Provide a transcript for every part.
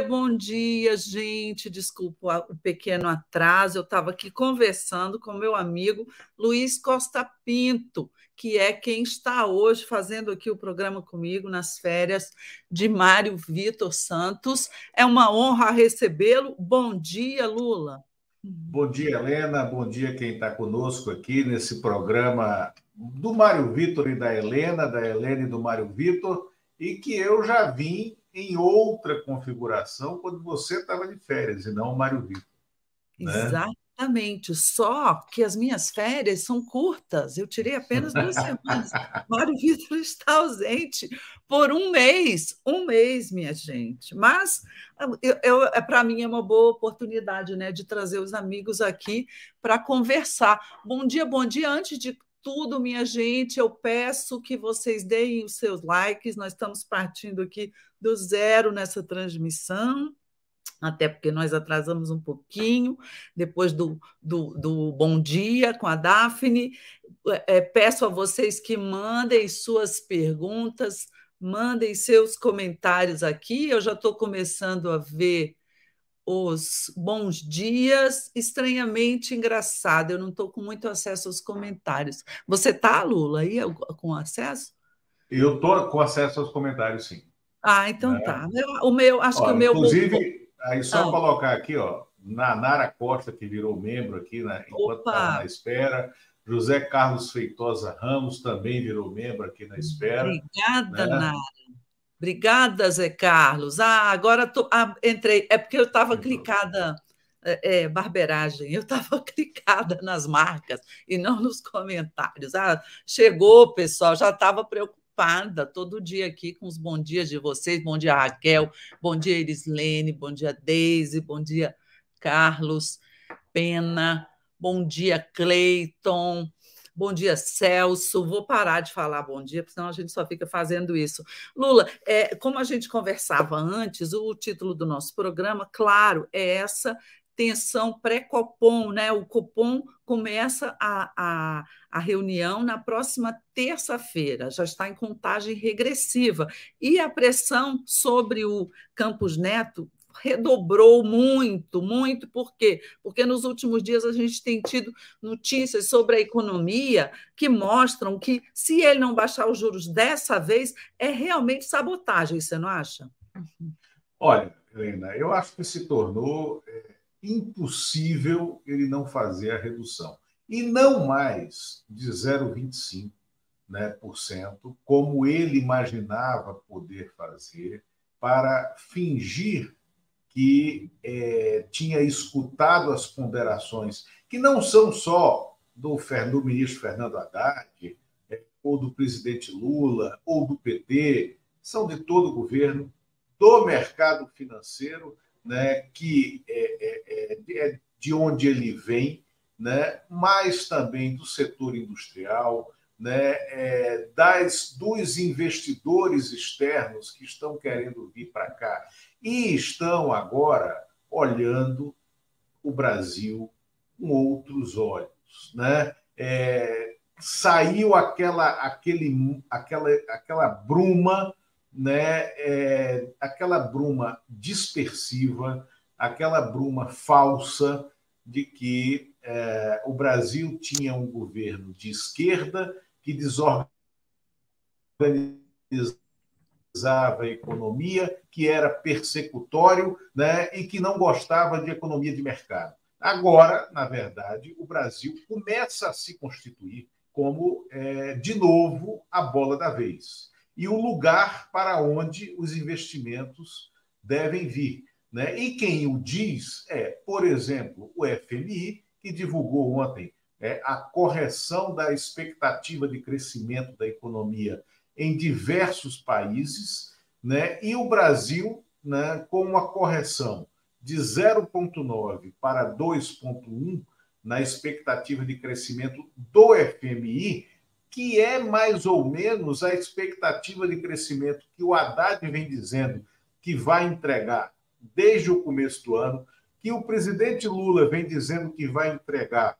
Bom dia, gente. Desculpa o pequeno atraso. Eu estava aqui conversando com meu amigo Luiz Costa Pinto, que é quem está hoje fazendo aqui o programa comigo nas férias de Mário Vitor Santos. É uma honra recebê-lo. Bom dia, Lula. Bom dia, Helena. Bom dia quem está conosco aqui nesse programa do Mário Vitor e da Helena, da Helena e do Mário Vitor, e que eu já vim em outra configuração quando você estava de férias e não o Mário Vitor. Né? Exatamente, só que as minhas férias são curtas, eu tirei apenas duas semanas. Mário Vitor está ausente por um mês, um mês, minha gente. Mas eu, eu é, para mim é uma boa oportunidade né, de trazer os amigos aqui para conversar. Bom dia, bom dia. Antes de tudo, minha gente. Eu peço que vocês deem os seus likes. Nós estamos partindo aqui do zero nessa transmissão, até porque nós atrasamos um pouquinho, depois do, do, do Bom Dia com a Daphne. É, peço a vocês que mandem suas perguntas, mandem seus comentários aqui. Eu já estou começando a ver os bons dias, estranhamente engraçado. Eu não estou com muito acesso aos comentários. Você está, Lula, aí com acesso? Eu estou com acesso aos comentários, sim. Ah, então né? tá. O meu, acho ó, que o meu. Inclusive, aí só ah. colocar aqui, ó, Nara Costa, que virou membro aqui, né, enquanto estava na espera. José Carlos Feitosa Ramos também virou membro aqui na espera. Obrigada, né? Nara. Obrigada, Zé Carlos. Ah, agora tô, ah, entrei. É porque eu estava clicada, é, é, barberagem, eu estava clicada nas marcas e não nos comentários. Ah, chegou, pessoal, já estava preocupada todo dia aqui com os bons dias de vocês. Bom dia, Raquel. Bom dia, Irislene. Bom dia, Deise. Bom dia, Carlos Pena. Bom dia, Cleiton. Bom dia, Celso. Vou parar de falar bom dia, porque senão a gente só fica fazendo isso. Lula, é, como a gente conversava antes, o título do nosso programa, claro, é essa tensão pré-Copom, né? O Copom começa a, a, a reunião na próxima terça-feira, já está em contagem regressiva. E a pressão sobre o Campos Neto redobrou muito, muito. Por quê? Porque nos últimos dias a gente tem tido notícias sobre a economia que mostram que, se ele não baixar os juros dessa vez, é realmente sabotagem, você não acha? Olha, Helena, eu acho que se tornou é, impossível ele não fazer a redução. E não mais de 0,25%, né, por cento, como ele imaginava poder fazer, para fingir que é, tinha escutado as ponderações, que não são só do, do ministro Fernando Haddad, é, ou do presidente Lula, ou do PT, são de todo o governo, do mercado financeiro, né, que é, é, é, é de onde ele vem, né, mas também do setor industrial, né, é, das, dos investidores externos que estão querendo vir para cá e estão agora olhando o Brasil com outros olhos. Né? É, saiu aquela, aquele, aquela, aquela bruma, né? É, aquela bruma dispersiva, aquela bruma falsa de que é, o Brasil tinha um governo de esquerda que desorganizava a economia, que era persecutório né, e que não gostava de economia de mercado. Agora, na verdade, o Brasil começa a se constituir como, é, de novo, a bola da vez e o lugar para onde os investimentos devem vir. Né? E quem o diz é, por exemplo, o FMI, que divulgou ontem é, a correção da expectativa de crescimento da economia em diversos países, né? e o Brasil, né, com uma correção de 0,9 para 2,1 na expectativa de crescimento do FMI, que é mais ou menos a expectativa de crescimento que o Haddad vem dizendo que vai entregar desde o começo do ano, que o presidente Lula vem dizendo que vai entregar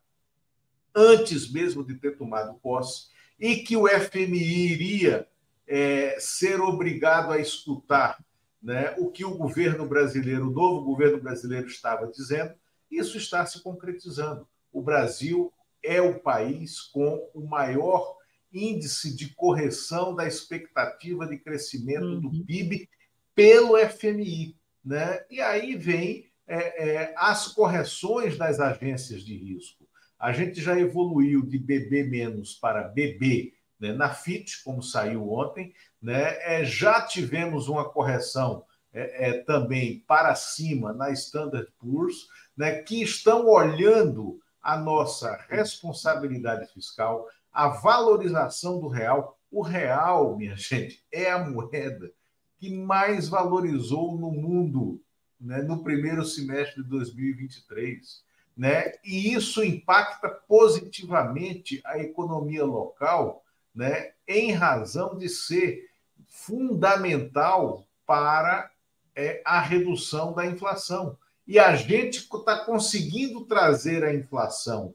antes mesmo de ter tomado posse, e que o FMI iria é, ser obrigado a escutar né, o que o governo brasileiro, o novo governo brasileiro estava dizendo, isso está se concretizando. O Brasil é o país com o maior índice de correção da expectativa de crescimento uhum. do PIB pelo FMI. Né? E aí vem é, é, as correções das agências de risco. A gente já evoluiu de BB menos para BB né, na FIT, como saiu ontem, né, é, já tivemos uma correção é, é, também para cima na Standard Poor's, né, que estão olhando a nossa responsabilidade fiscal, a valorização do real. O real, minha gente, é a moeda que mais valorizou no mundo né, no primeiro semestre de 2023. Né? E isso impacta positivamente a economia local, né, em razão de ser fundamental para é, a redução da inflação. E a gente está conseguindo trazer a inflação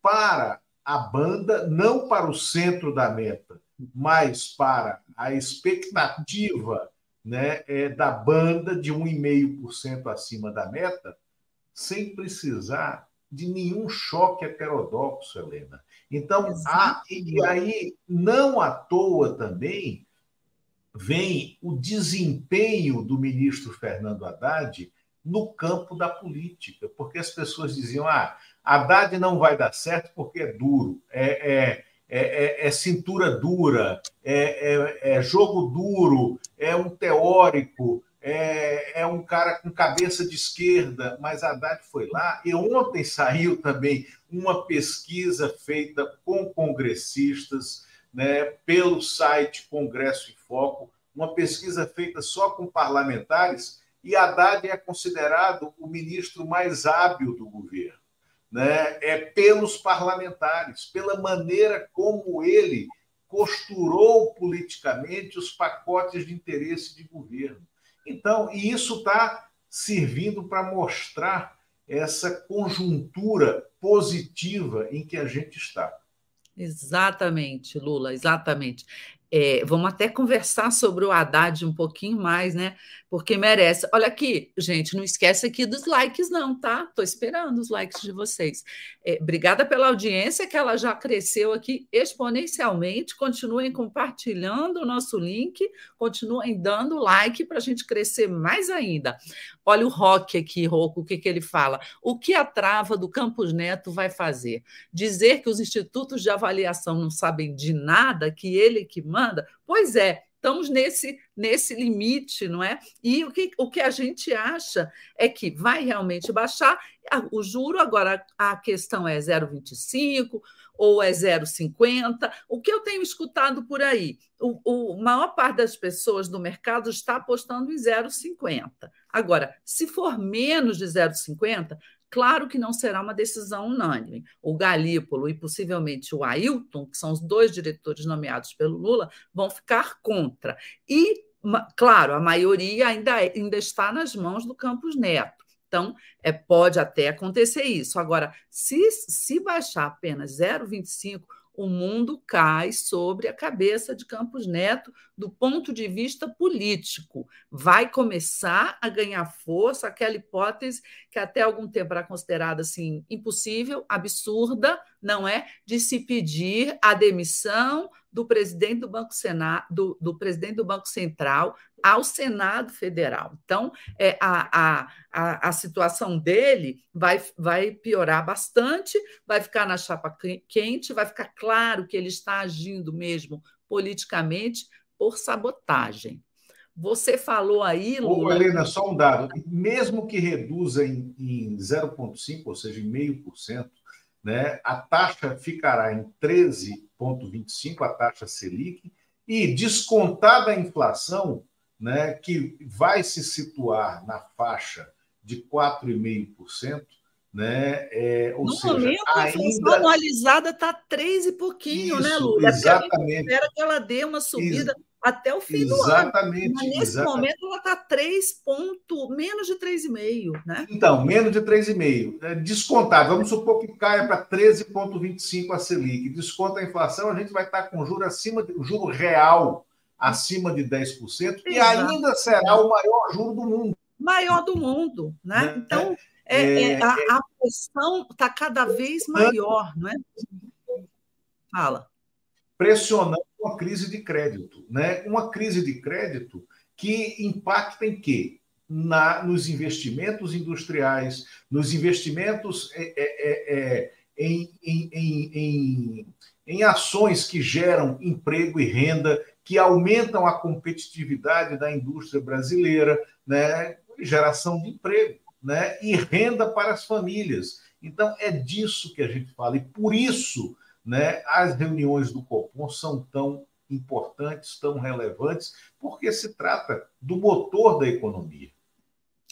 para a banda, não para o centro da meta, mas para a expectativa né, é, da banda de 1,5% acima da meta, sem precisar de nenhum choque heterodoxo, Helena. Então, há, e aí, não à toa também, vem o desempenho do ministro Fernando Haddad no campo da política, porque as pessoas diziam: ah, Haddad não vai dar certo porque é duro, é, é, é, é cintura dura, é, é, jogo duro, é um teórico, é, é um cara com cabeça de esquerda, mas Haddad foi lá. E ontem saiu também uma pesquisa feita com congressistas, né, pelo site Congresso em Foco, uma pesquisa feita só com parlamentares, e Haddad é considerado o ministro mais hábil do governo. Né? É pelos parlamentares, pela maneira como ele costurou politicamente os pacotes de interesse de governo. Então, e isso está servindo para mostrar essa conjuntura positiva em que a gente está. Exatamente, Lula, exatamente. É, vamos até conversar sobre o Haddad um pouquinho mais, né? Porque merece. Olha aqui, gente, não esquece aqui dos likes, não, tá? Estou esperando os likes de vocês. É, obrigada pela audiência, que ela já cresceu aqui exponencialmente. Continuem compartilhando o nosso link, continuem dando like para a gente crescer mais ainda. Olha o Rock aqui, Rocco, o que, que ele fala? O que a trava do Campos Neto vai fazer? Dizer que os institutos de avaliação não sabem de nada, que ele que manda? Pois é, estamos nesse, nesse limite, não é? E o que, o que a gente acha é que vai realmente baixar o juro, agora a questão é 0,25 ou é 0,50. O que eu tenho escutado por aí? O, o maior parte das pessoas do mercado está apostando em 0,50. Agora, se for menos de 0,50, Claro que não será uma decisão unânime. O Galípolo e possivelmente o Ailton, que são os dois diretores nomeados pelo Lula, vão ficar contra. E, claro, a maioria ainda, é, ainda está nas mãos do Campos Neto. Então, é, pode até acontecer isso. Agora, se, se baixar apenas 0,25, o mundo cai sobre a cabeça de Campos Neto do ponto de vista político. Vai começar a ganhar força aquela hipótese que até algum tempo era considerada assim impossível, absurda, não é, de se pedir a demissão do presidente do Banco Senado, do, do presidente do Banco Central ao Senado Federal. Então, é, a, a, a, a, situação dele vai, vai piorar bastante, vai ficar na chapa quente, vai ficar claro que ele está agindo mesmo politicamente por sabotagem. Você falou aí, Lula... Ô, Helena, só um dado. Mesmo que reduza em, em 0,5%, ou seja, em meio por cento, né, a taxa ficará em 13,25%, a taxa Selic, e descontada a inflação, né, que vai se situar na faixa de 4,5%, né? É, ou no seja, momento, a inflação anualizada está 3 e pouquinho, né, Isso, né, Lula? Exatamente. a gente espera que ela dê uma subida até o fim exatamente, do ano. Exatamente. Mas nesse exatamente. momento ela está 3 ponto, menos de 3,5, né? Então, menos de 3,5. É descontado, vamos supor que caia para 13,25 a Selic. Desconta a inflação, a gente vai estar com juro acima, de, juro real acima de 10%, e ainda será o maior juro do mundo. Maior do mundo, né? né? Então, é, é, é, a, a pressão está cada vez maior, não é? Fala. Pressionando uma crise de crédito, né? Uma crise de crédito que impacta em quê? Na, nos investimentos industriais, nos investimentos é, é, é, em, em, em, em, ações que geram emprego e renda, que aumentam a competitividade da indústria brasileira, né? geração de emprego né? e renda para as famílias. Então, é disso que a gente fala, e por isso né, as reuniões do Copom são tão importantes, tão relevantes, porque se trata do motor da economia.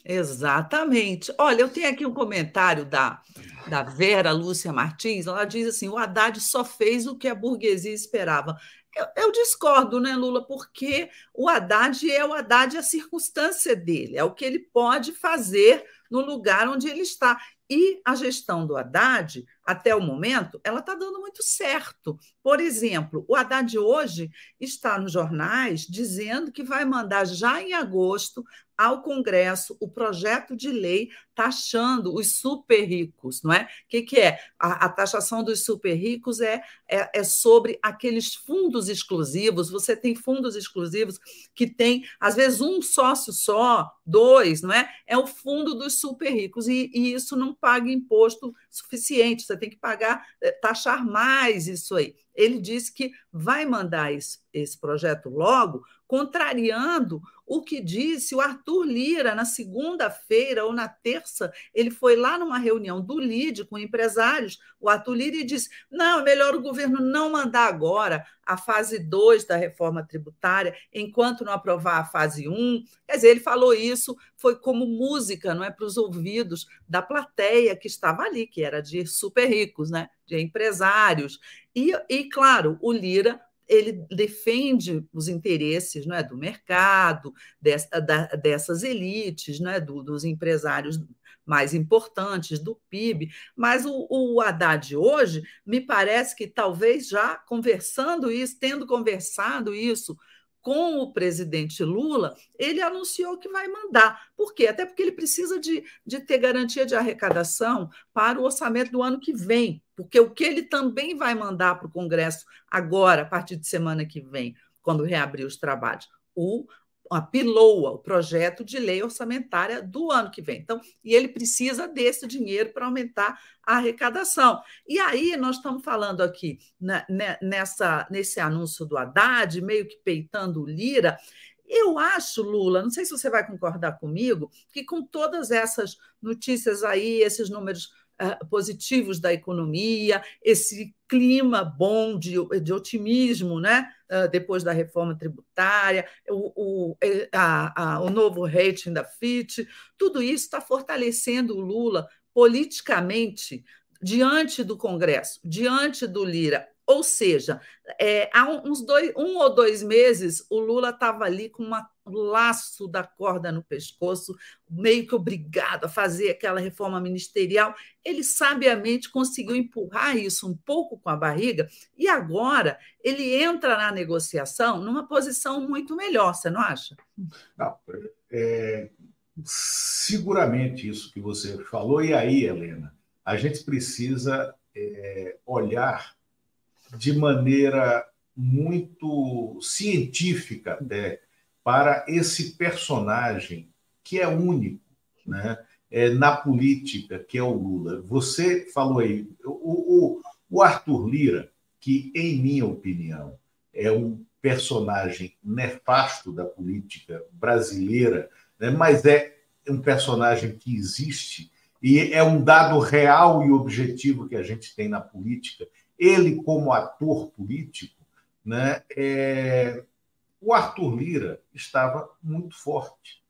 Exatamente. Olha, eu tenho aqui um comentário da, da Vera Lúcia Martins. Ela diz assim: o Haddad só fez o que a burguesia esperava. Eu, eu, discordo, né, Lula? Porque o Haddad é o Haddad a circunstância dele, é o que ele pode fazer no lugar onde ele está. E a gestão do Haddad, até o momento, ela está dando muito certo. Por exemplo, o Haddad hoje está nos jornais dizendo que vai mandar já em agosto ao Congresso o projeto de lei taxando os super ricos, não é? O que, que é? A, a, taxação dos super ricos é, é, é, sobre aqueles fundos exclusivos. Você tem fundos exclusivos que tem, às vezes, um sócio só, dois, não é? É o fundo dos super ricos, e, e isso não paga imposto suficiente. Você tem que pagar, eh, taxar mais isso aí. Ele disse que vai mandar esse, esse projeto logo, contrariando o que disse o Arthur Lira na segunda-feira ou na terça. Ele foi lá numa reunião do LIDE com empresários, o Arthur Lira, e disse: não, é melhor o governo não mandar agora a fase 2 da reforma tributária, enquanto não aprovar a fase 1. Um. Quer dizer, ele falou isso, foi como música, não é para os ouvidos da plateia que estava ali, que era de super ricos, né? de empresários. E, e claro, o Lira ele defende os interesses não é, do mercado, dessa, da, dessas elites, não é, do, dos empresários mais importantes do PIB, mas o, o Haddad hoje me parece que talvez já conversando isso, tendo conversado isso com o presidente Lula, ele anunciou que vai mandar. Por quê? Até porque ele precisa de, de ter garantia de arrecadação para o orçamento do ano que vem, porque o que ele também vai mandar para o Congresso agora, a partir de semana que vem, quando reabrir os trabalhos, o a PILOA, o projeto de lei orçamentária do ano que vem. Então, e ele precisa desse dinheiro para aumentar a arrecadação. E aí nós estamos falando aqui né, né, nessa, nesse anúncio do Haddad, meio que peitando o Lira. Eu acho, Lula, não sei se você vai concordar comigo, que com todas essas notícias aí, esses números uh, positivos da economia, esse clima bom de, de otimismo, né? Uh, depois da reforma tributária, o, o, a, a, o novo rating da FIT, tudo isso está fortalecendo o Lula politicamente diante do Congresso, diante do Lira. Ou seja, é, há uns dois, um ou dois meses, o Lula estava ali com uma, um laço da corda no pescoço, meio que obrigado a fazer aquela reforma ministerial. Ele sabiamente conseguiu empurrar isso um pouco com a barriga, e agora ele entra na negociação numa posição muito melhor, você não acha? Não, é, seguramente isso que você falou, e aí, Helena, a gente precisa é, olhar de maneira muito científica até para esse personagem que é único né? É, na política, que é o Lula. Você falou aí, o, o, o Arthur Lira, que, em minha opinião, é um personagem nefasto da política brasileira, né? mas é um personagem que existe e é um dado real e objetivo que a gente tem na política ele como ator político, né, é, o Arthur Lira estava muito forte,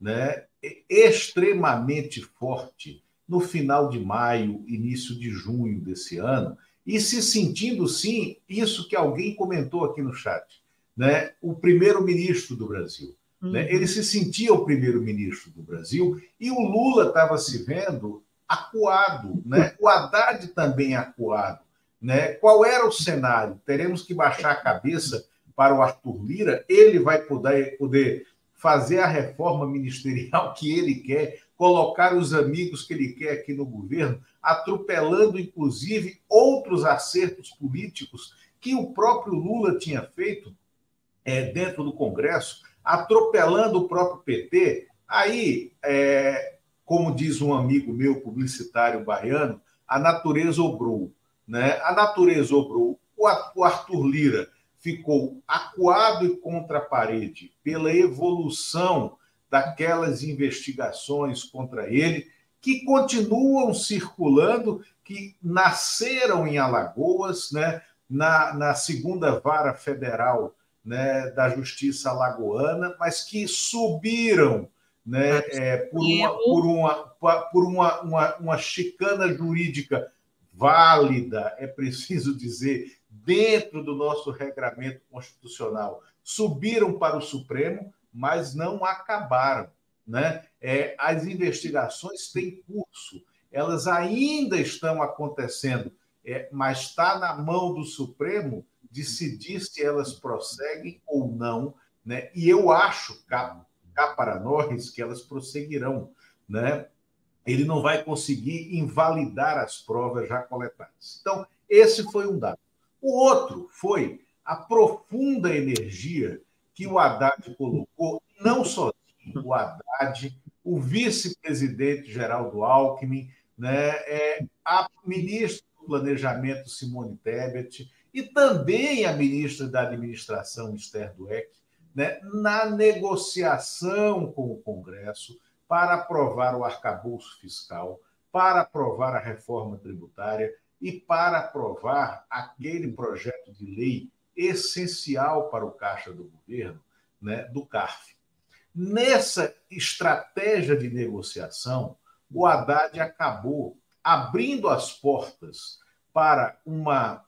né, extremamente forte no final de maio, início de junho desse ano, e se sentindo, sim, isso que alguém comentou aqui no chat, né, o primeiro-ministro do Brasil. Né, uhum. Né, ele se sentia o primeiro-ministro do Brasil e o Lula estava se vendo acuado, né? o Haddad também acuado. Né? Qual era o cenário? Teremos que baixar a cabeça para o Arthur Lira, ele vai poder, poder fazer a reforma ministerial que ele quer, colocar os amigos que ele quer aqui no governo, atropelando, inclusive, outros acertos políticos que o próprio Lula tinha feito é, dentro do Congresso, atropelando o próprio PT. Aí, é, como diz um amigo meu, publicitário baiano, a natureza obrou. Né? A natureza obrou. O Arthur Lira ficou acuado e contra a parede pela evolução daquelas investigações contra ele, que continuam circulando, que nasceram em Alagoas, né, na, na segunda vara federal né, da Justiça Alagoana, mas que subiram né, é, por, uma, por, uma, por uma, uma, uma chicana jurídica válida, é preciso dizer, dentro do nosso regramento constitucional, subiram para o Supremo, mas não acabaram. Né? É, as investigações têm curso, elas ainda estão acontecendo, é, mas está na mão do Supremo decidir se elas prosseguem ou não. Né? E eu acho, cá, cá para nós, que elas prosseguirão. Né? Ele não vai conseguir invalidar as provas já coletadas. Então, esse foi um dado. O outro foi a profunda energia que o Haddad colocou, não sozinho, o Haddad, o vice-presidente Geraldo Alckmin, né, é, a ministra do Planejamento Simone Tebet e também a ministra da Administração Esther Dweck, né, na negociação com o Congresso para aprovar o arcabouço fiscal, para aprovar a reforma tributária e para aprovar aquele projeto de lei essencial para o caixa do governo, né, do CARF. Nessa estratégia de negociação, o Haddad acabou abrindo as portas para uma,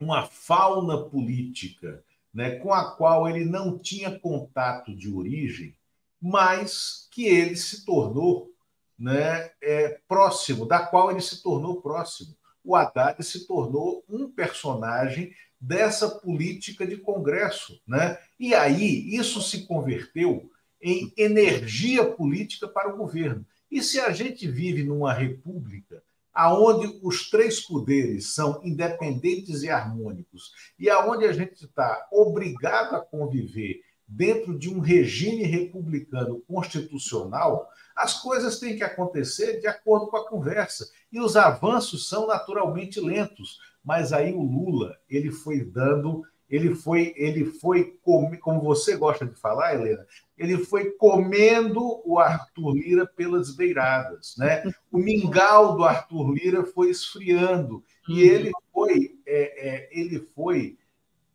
uma fauna política né, com a qual ele não tinha contato de origem, mas que ele se tornou né, é, próximo, da qual ele se tornou próximo o Haddad se tornou um personagem dessa política de Congresso. Né? E aí isso se converteu em energia política para o governo. E se a gente vive numa república aonde os três poderes são independentes e harmônicos e aonde a gente está obrigado a conviver dentro de um regime republicano constitucional, as coisas têm que acontecer de acordo com a conversa. E os avanços são naturalmente lentos. Mas aí o Lula, ele foi dando, ele foi, ele foi, como você gosta de falar, Helena, ele foi comendo o Arthur Lira pelas beiradas. Né? O mingau do Arthur Lira foi esfriando. E uhum. ele foi, é, é, ele foi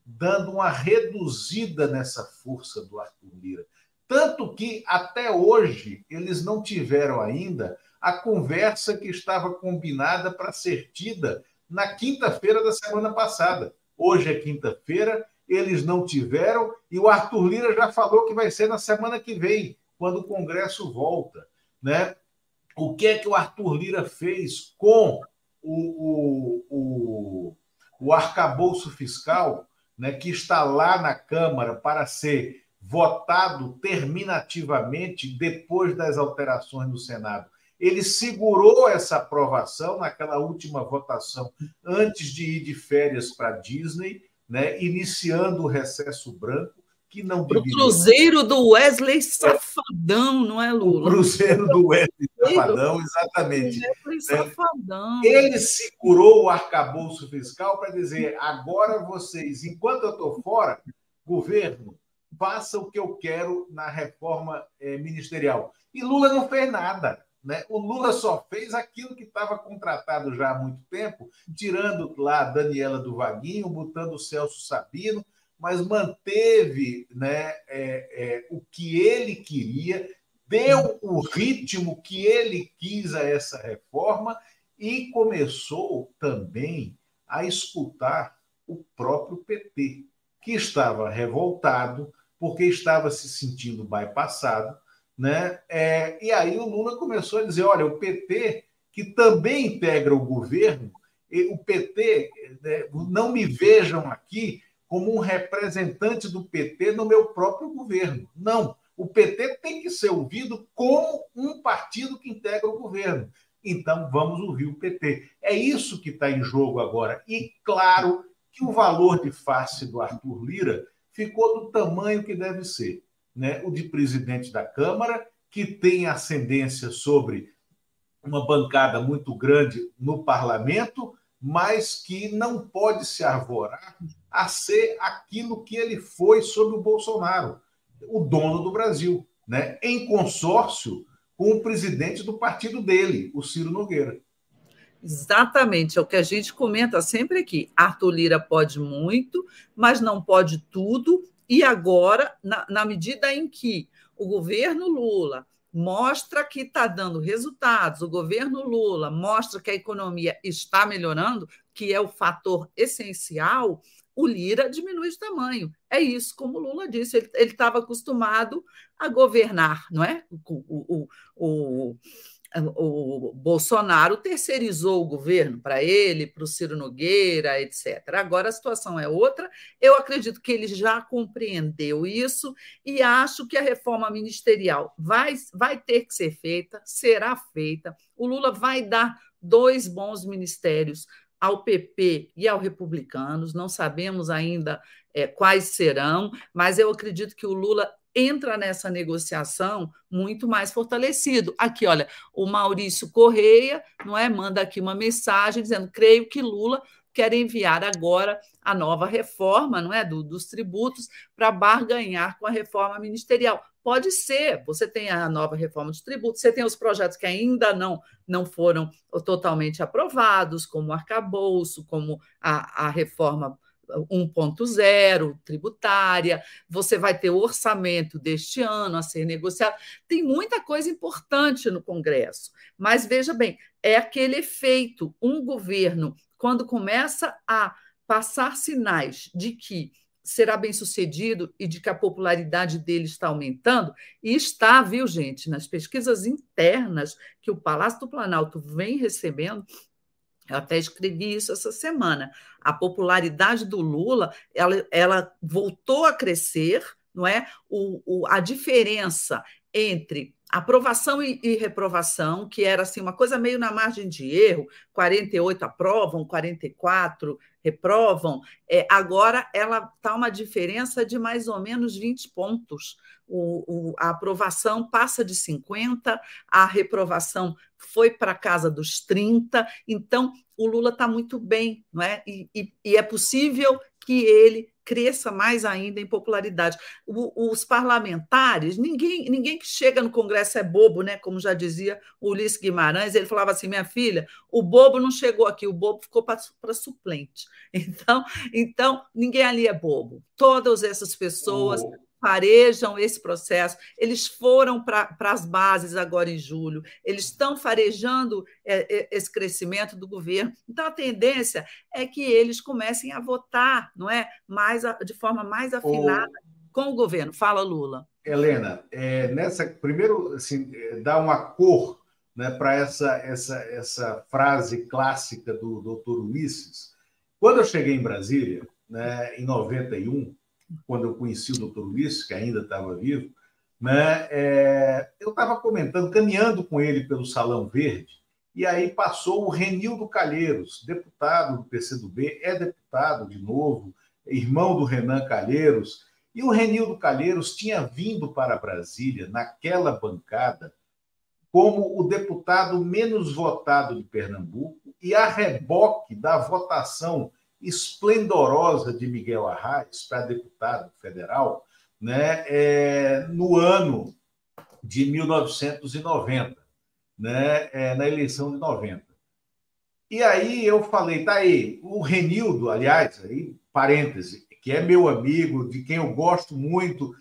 dando uma reduzida nessa força do Arthur Lira. Tanto que, até hoje, eles não tiveram ainda a conversa que estava combinada para ser tida na quinta-feira da semana passada. Hoje é quinta-feira, eles não tiveram, e o Arthur Lira já falou que vai ser na semana que vem, quando o Congresso volta. Né? O que é que o Arthur Lira fez com o, o, o, o arcabouço fiscal, né, que está lá na Câmara para ser votado terminativamente depois das alterações no Senado. Ele segurou essa aprovação naquela última votação antes de ir de férias para Disney, né, iniciando o recesso branco, que não O Cruzeiro do Wesley Safadão, não é, Lula? O Cruzeiro do Wesley Safadão, exatamente. Wesley Safadão. Ele segurou o arcabouço fiscal para dizer: agora vocês, enquanto eu estou fora, governo, faça o que eu quero na reforma eh, ministerial. E Lula não fez nada. Né? O Lula só fez aquilo que estava contratado já há muito tempo, tirando lá a Daniela do Vaguinho, botando o Celso Sabino, mas manteve né, é, é, o que ele queria, deu o ritmo que ele quis a essa reforma e começou também a escutar o próprio PT, que estava revoltado, porque estava se sentindo bypassado, né? É, e aí o Lula começou a dizer: olha, o PT, que também integra o governo, o PT, né, não me vejam aqui como um representante do PT no meu próprio governo. Não. O PT tem que ser ouvido como um partido que integra o governo. Então, vamos ouvir o PT. É isso que está em jogo agora. E, claro, que o valor de face do Arthur Lira ficou do tamanho que deve ser. Né? O de presidente da Câmara, que tem ascendência sobre uma bancada muito grande no parlamento, mas que não pode se arvorar a ser aquilo que ele foi sobre o Bolsonaro, o dono do Brasil, né? em consórcio com o presidente do partido dele, o Ciro Nogueira. Exatamente, é o que a gente comenta sempre aqui. Arthur Lira pode muito, mas não pode tudo. E agora, na, na medida em que o governo Lula mostra que está dando resultados, o governo Lula mostra que a economia está melhorando, que é o fator essencial, o Lira diminui de tamanho. É isso, como o Lula disse, ele estava acostumado a governar, não é? O, o, o, o Bolsonaro terceirizou o governo para ele, para o Ciro Nogueira, etc. Agora a situação é outra. Eu acredito que ele já compreendeu isso e acho que a reforma ministerial vai, vai ter que ser feita, será feita. O Lula vai dar dois bons ministérios ao PP e ao Republicanos, não sabemos ainda é, quais serão, mas eu acredito que o Lula entra nessa negociação muito mais fortalecido. Aqui, olha, o Maurício Correia, não é, manda aqui uma mensagem dizendo: "Creio que Lula quer enviar agora a nova reforma, não é, do, dos tributos para barganhar com a reforma ministerial. Pode ser, você tem a nova reforma dos tributos, você tem os projetos que ainda não, não foram totalmente aprovados, como o arcabouço, como a, a reforma 1.0 tributária, você vai ter o orçamento deste ano a ser negociado. Tem muita coisa importante no Congresso, mas veja bem, é aquele efeito, um governo, quando começa a passar sinais de que será bem sucedido e de que a popularidade dele está aumentando, e está, viu, gente, nas pesquisas internas que o Palácio do Planalto vem recebendo, eu até escrevi isso essa semana. A popularidade do Lula ela, ela voltou a crescer, não é? O, o, a diferença entre aprovação e, e, reprovação, que era assim uma coisa meio na margem de erro, 48 aprovam, 44 reprovam, é, agora ela está uma diferença de mais ou menos 20 pontos. O, o, a aprovação passa de 50, a reprovação foi para casa dos 30, então o Lula está muito bem, não é? E, e, e é possível que ele cresça mais ainda em popularidade. O, os parlamentares, ninguém, ninguém que chega no Congresso é bobo, né? Como já dizia o Ulisses Guimarães, ele falava assim: minha filha, o bobo não chegou aqui, o bobo ficou para suplente. Então, então, ninguém ali é bobo. Todas essas pessoas. Oh farejam esse processo, eles foram para as bases agora em julho, eles estão farejando é, é, esse crescimento do governo. Então, a tendência é que eles comecem a votar não é, mais de forma mais afinada com o governo. Fala, Lula. Helena, é, nessa primeiro assim, dá uma cor né, para essa, essa, essa frase clássica do doutor Ulisses. Quando eu cheguei em Brasília, né, em 91, quando eu conheci o doutor Luiz, que ainda estava vivo, né, é, eu estava comentando, caminhando com ele pelo Salão Verde, e aí passou o Renildo Calheiros, deputado do PCdoB, é deputado de novo, irmão do Renan Calheiros, e o Renildo Calheiros tinha vindo para Brasília, naquela bancada, como o deputado menos votado de Pernambuco, e a reboque da votação esplendorosa de Miguel Arraes para deputado federal né, é, no ano de 1990, né, é, na eleição de 90. E aí eu falei, tá aí, o Renildo, aliás, aí, parêntese, que é meu amigo, de quem eu gosto muito,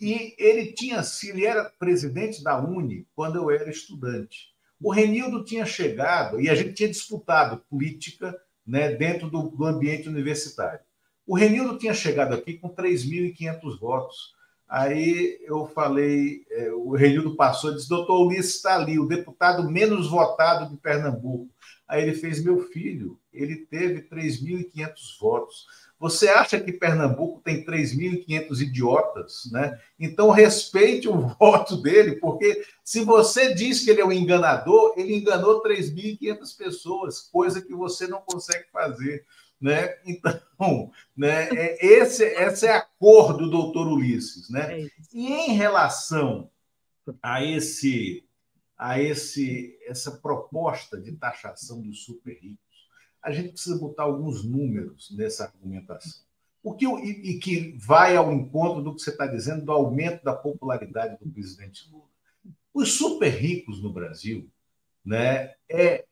e ele tinha, ele era presidente da Uni quando eu era estudante. O Renildo tinha chegado e a gente tinha disputado política né, dentro do, do ambiente universitário. O Renildo tinha chegado aqui com 3.500 votos. Aí eu falei, é, o Renildo passou e disse: doutor Ulisses está ali, o deputado menos votado de Pernambuco. Aí ele fez: meu filho, ele teve 3.500 votos. Você acha que Pernambuco tem 3.500 idiotas, né? Então respeite o voto dele, porque se você diz que ele é um enganador, ele enganou 3.500 pessoas, coisa que você não consegue fazer, né? Então, né? É, esse, essa é a cor do doutor Ulisses, né? É e em relação a esse a esse essa proposta de taxação dos super ricos, a gente precisa botar alguns números nessa argumentação. O que, e, e que vai ao encontro do que você está dizendo do aumento da popularidade do presidente Lula. Os super ricos no Brasil né, é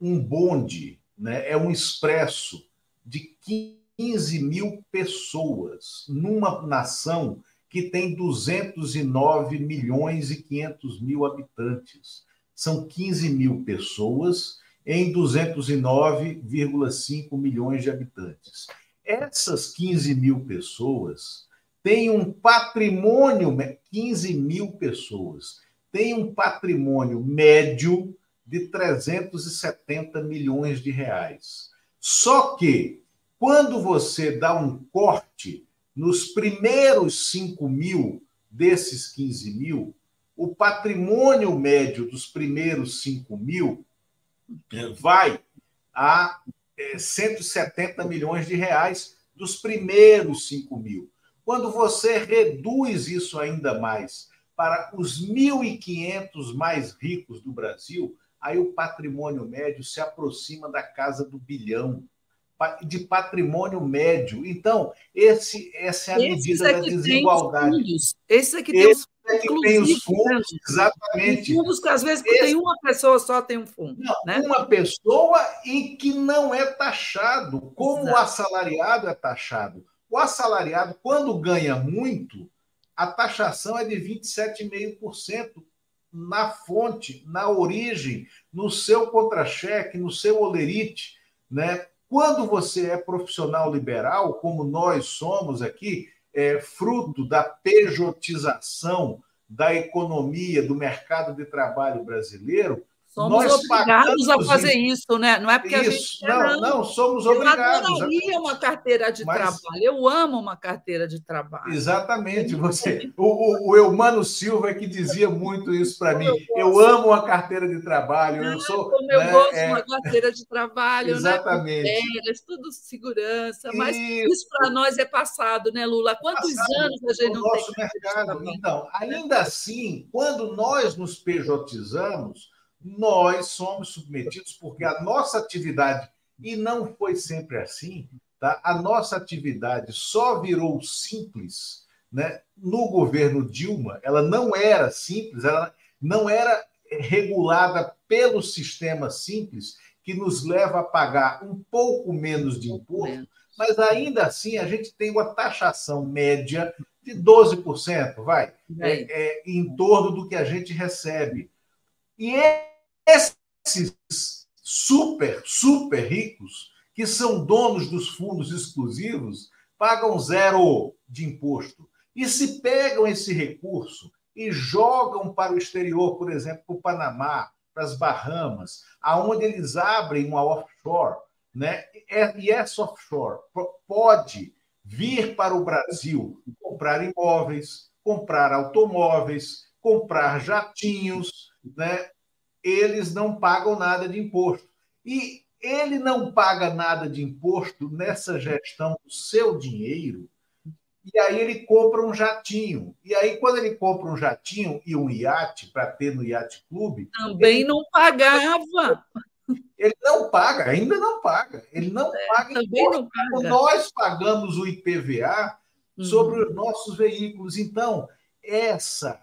um bonde, né, é um expresso de 15 mil pessoas numa nação que tem 209 milhões e 500 mil habitantes. São 15 mil pessoas em 209,5 milhões de habitantes. Essas 15 mil pessoas têm um patrimônio, 15 mil pessoas, têm um patrimônio médio de 370 milhões de reais. Só que, quando você dá um corte nos primeiros 5 mil desses 15 mil, o patrimônio médio dos primeiros 5 mil vai a 170 é, milhões de reais dos primeiros 5 mil. Quando você reduz isso ainda mais para os 1.500 mais ricos do Brasil, aí o patrimônio médio se aproxima da casa do bilhão de patrimônio médio. Então, esse, essa é a medida é da desigualdade. Esse é que tem os é que tem os fundos, exatamente. Fundos que às vezes Esse... tem uma pessoa só tem um fundo. Não, né? Uma pessoa e que não é taxado, como Exato. o assalariado é taxado. O assalariado, quando ganha muito, a taxação é de 27,5% na fonte, na origem, no seu contra-cheque, no seu olerite. Né? Quando você é profissional liberal, como nós somos aqui, é, fruto da pejotização da economia, do mercado de trabalho brasileiro, Somos nós obrigados a fazer isso, né? Não é porque isso, a gente. Não, não, somos obrigados. Eu adoraria uma carteira de Mas... trabalho. Eu amo uma carteira de trabalho. Exatamente. Você, o, o, o Eumano Silva é que dizia muito isso para mim. Eu, amo uma carteira de trabalho. Eu sou. Como eu né, gosto de é... uma carteira de trabalho, né? Exatamente. né? Férias, tudo segurança. Mas isso, isso para nós é passado, né, Lula? Quantos passado, anos a gente não nosso tem? Mercado. Então, ainda assim, quando nós nos pejotizamos nós somos submetidos porque a nossa atividade, e não foi sempre assim, tá? a nossa atividade só virou simples né? no governo Dilma, ela não era simples, ela não era regulada pelo sistema simples que nos leva a pagar um pouco menos de imposto, mas ainda assim a gente tem uma taxação média de 12%, vai, é, é, em torno do que a gente recebe. E esses super, super ricos, que são donos dos fundos exclusivos, pagam zero de imposto. E se pegam esse recurso e jogam para o exterior, por exemplo, para o Panamá, para as Bahamas, aonde eles abrem uma offshore, né? E essa offshore pode vir para o Brasil comprar imóveis, comprar automóveis, comprar jatinhos, né? Eles não pagam nada de imposto. E ele não paga nada de imposto nessa gestão do seu dinheiro, e aí ele compra um jatinho. E aí, quando ele compra um jatinho e um iate para ter no Iate Clube. Também ele... não pagava. Ele não paga, ainda não paga. Ele não é, paga imposto. Não paga. Nós pagamos o IPVA sobre uhum. os nossos veículos. Então, essa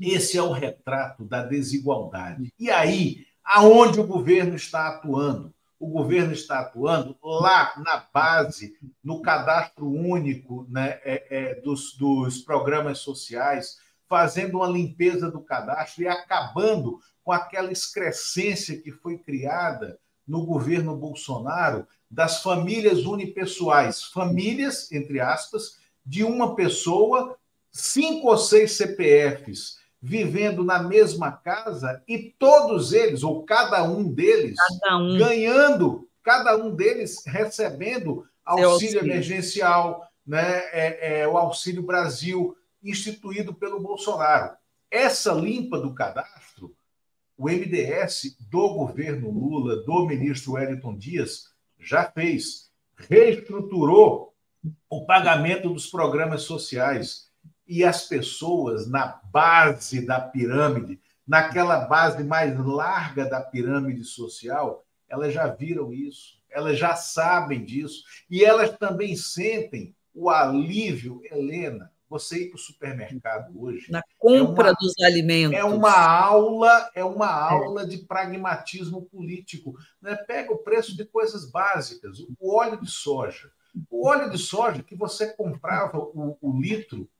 esse é o retrato da desigualdade. E aí, aonde o governo está atuando? O governo está atuando lá na base, no cadastro único né, é, é, dos, dos programas sociais, fazendo uma limpeza do cadastro e acabando com aquela excrescência que foi criada no governo Bolsonaro das famílias unipessoais, famílias, entre aspas, de uma pessoa cinco ou seis CPFs vivendo na mesma casa e todos eles, ou cada um deles, cada um. ganhando, cada um deles recebendo auxílio, auxílio, emergencial, né? É, é, o Auxílio Brasil, instituído pelo Bolsonaro. Essa limpa do cadastro, o MDS do governo Lula, do ministro Wellington Dias, já fez. Reestruturou o pagamento dos programas sociais. E as pessoas na base da pirâmide, naquela base mais larga da pirâmide social, elas já viram isso, elas já sabem disso, e elas também sentem o alívio, Helena. Você ir para o supermercado hoje. Na compra é uma, dos alimentos. É uma aula, é uma é. aula de pragmatismo político. Né? Pega o preço de coisas básicas, o óleo de soja. O óleo de soja que você comprava o, o litro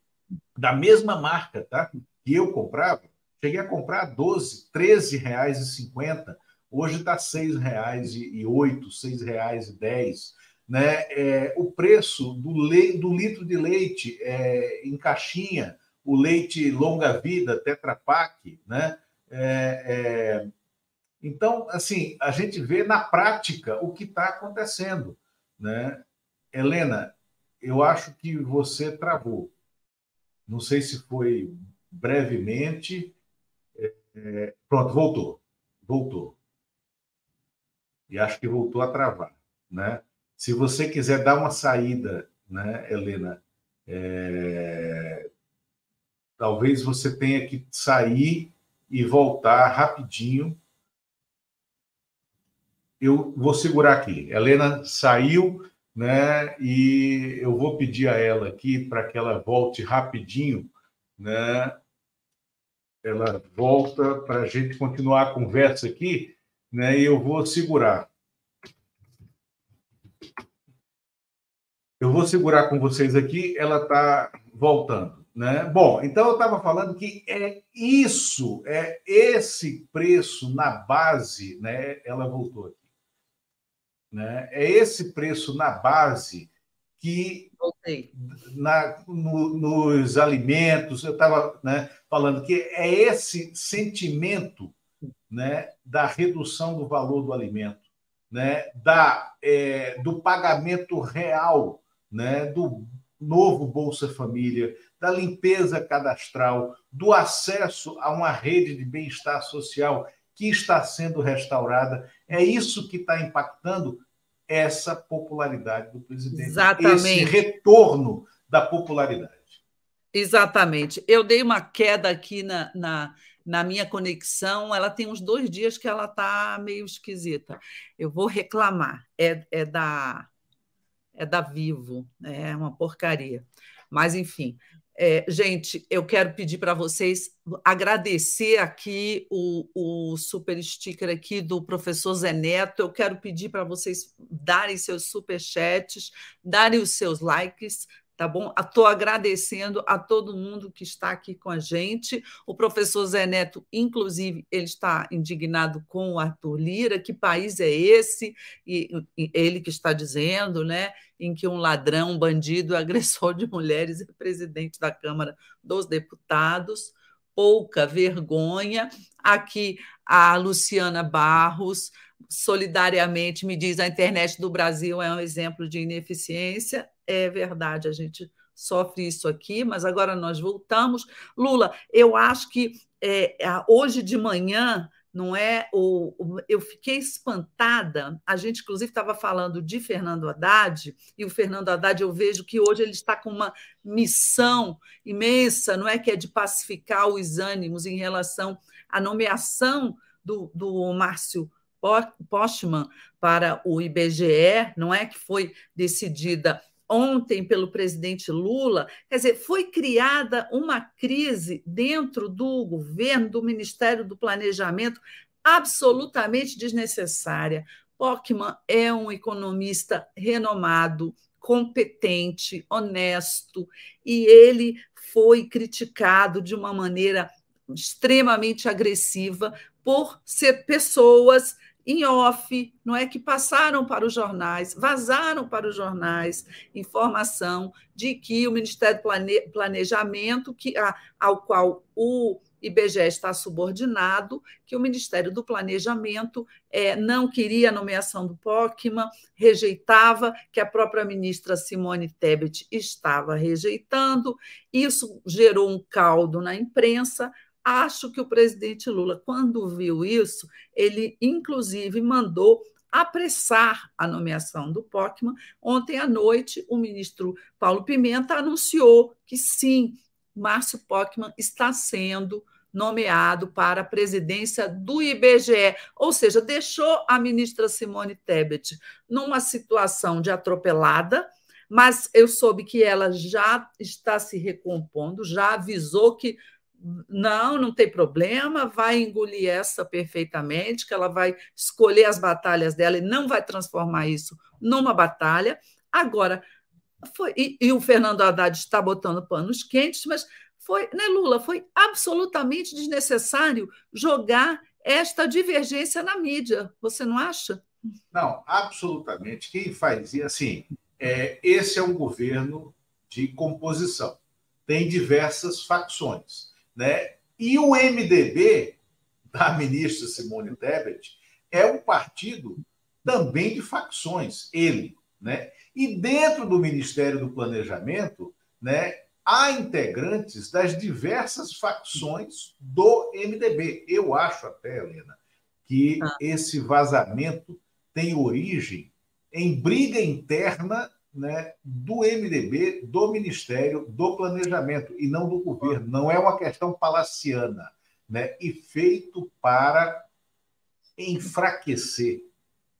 da mesma marca, tá? Que eu comprava, cheguei a comprar 12, 13 reais e 50. Hoje está seis reais e oito, seis reais e dez. Né? É, o preço do, le, do litro de leite é, em caixinha, o leite longa vida, Tetra Pak, né? É, é, então, assim, a gente vê na prática o que está acontecendo, né? Helena, eu acho que você travou. Não sei se foi brevemente. É, é, pronto, voltou. Voltou. E acho que voltou a travar. Né? Se você quiser dar uma saída, né, Helena, é... talvez você tenha que sair e voltar rapidinho. Eu vou segurar aqui. Helena saiu né? E eu vou pedir a ela aqui para que ela volte rapidinho, né? Ela volta para a gente continuar a conversa aqui, né? E eu vou segurar. Eu vou segurar com vocês aqui, ela está voltando. Né? Bom, então eu estava falando que é isso, é esse preço na base, né? Ela voltou aqui. Né? É esse preço na base que na, no, nos alimentos, eu estava né, falando que é esse sentimento né, da redução do valor do alimento, né, da, é, do pagamento real né, do novo Bolsa Família, da limpeza cadastral, do acesso a uma rede de bem-estar social que está sendo restaurada. É isso que está impactando essa popularidade do presidente. Exatamente. Esse retorno da popularidade. Exatamente. Eu dei uma queda aqui na, na, na minha conexão. Ela tem uns dois dias que ela está meio esquisita. Eu vou reclamar. É, é da é da Vivo. É uma porcaria. Mas, enfim, é, gente, eu quero pedir para vocês agradecer aqui o, o super sticker aqui do professor Zé Neto. Eu quero pedir para vocês darem seus super chats, darem os seus likes, tá bom? Estou agradecendo a todo mundo que está aqui com a gente. O professor Zé Neto, inclusive, ele está indignado com o Arthur Lira. Que país é esse? E, e ele que está dizendo, né? Em que um ladrão, um bandido, agressor de mulheres é presidente da Câmara dos Deputados. Pouca vergonha. Aqui a Luciana Barros solidariamente me diz a internet do Brasil é um exemplo de ineficiência é verdade, a gente sofre isso aqui, mas agora nós voltamos. Lula, eu acho que é, hoje de manhã, não é? O, o, eu fiquei espantada. A gente, inclusive, estava falando de Fernando Haddad, e o Fernando Haddad, eu vejo que hoje ele está com uma missão imensa, não é? Que é de pacificar os ânimos em relação à nomeação do, do Márcio Postman para o IBGE, não é? Que foi decidida ontem pelo presidente Lula, quer dizer, foi criada uma crise dentro do governo, do Ministério do Planejamento, absolutamente desnecessária. Pockman é um economista renomado, competente, honesto, e ele foi criticado de uma maneira extremamente agressiva por ser pessoas em off, não é que passaram para os jornais, vazaram para os jornais informação de que o Ministério do Planejamento, que, a, ao qual o IBGE está subordinado, que o Ministério do Planejamento é, não queria a nomeação do POCMA, rejeitava, que a própria ministra Simone Tebet estava rejeitando. Isso gerou um caldo na imprensa. Acho que o presidente Lula, quando viu isso, ele inclusive mandou apressar a nomeação do POCMA. Ontem à noite, o ministro Paulo Pimenta anunciou que sim, Márcio Pockman está sendo nomeado para a presidência do IBGE, ou seja, deixou a ministra Simone Tebet numa situação de atropelada, mas eu soube que ela já está se recompondo, já avisou que não, não tem problema, vai engolir essa perfeitamente, que ela vai escolher as batalhas dela e não vai transformar isso numa batalha. Agora, foi, e, e o Fernando Haddad está botando panos quentes, mas foi, né, Lula, foi absolutamente desnecessário jogar esta divergência na mídia. Você não acha? Não, absolutamente. Quem fazia assim, é, esse é um governo de composição. Tem diversas facções, né? E o MDB da ministra Simone Tebet é um partido também de facções, ele, né? E dentro do Ministério do Planejamento, né, há integrantes das diversas facções do MDB. Eu acho até, Helena, que ah. esse vazamento tem origem em briga interna né, do MDB, do Ministério do Planejamento, e não do governo. Não é uma questão palaciana, né, e feito para enfraquecer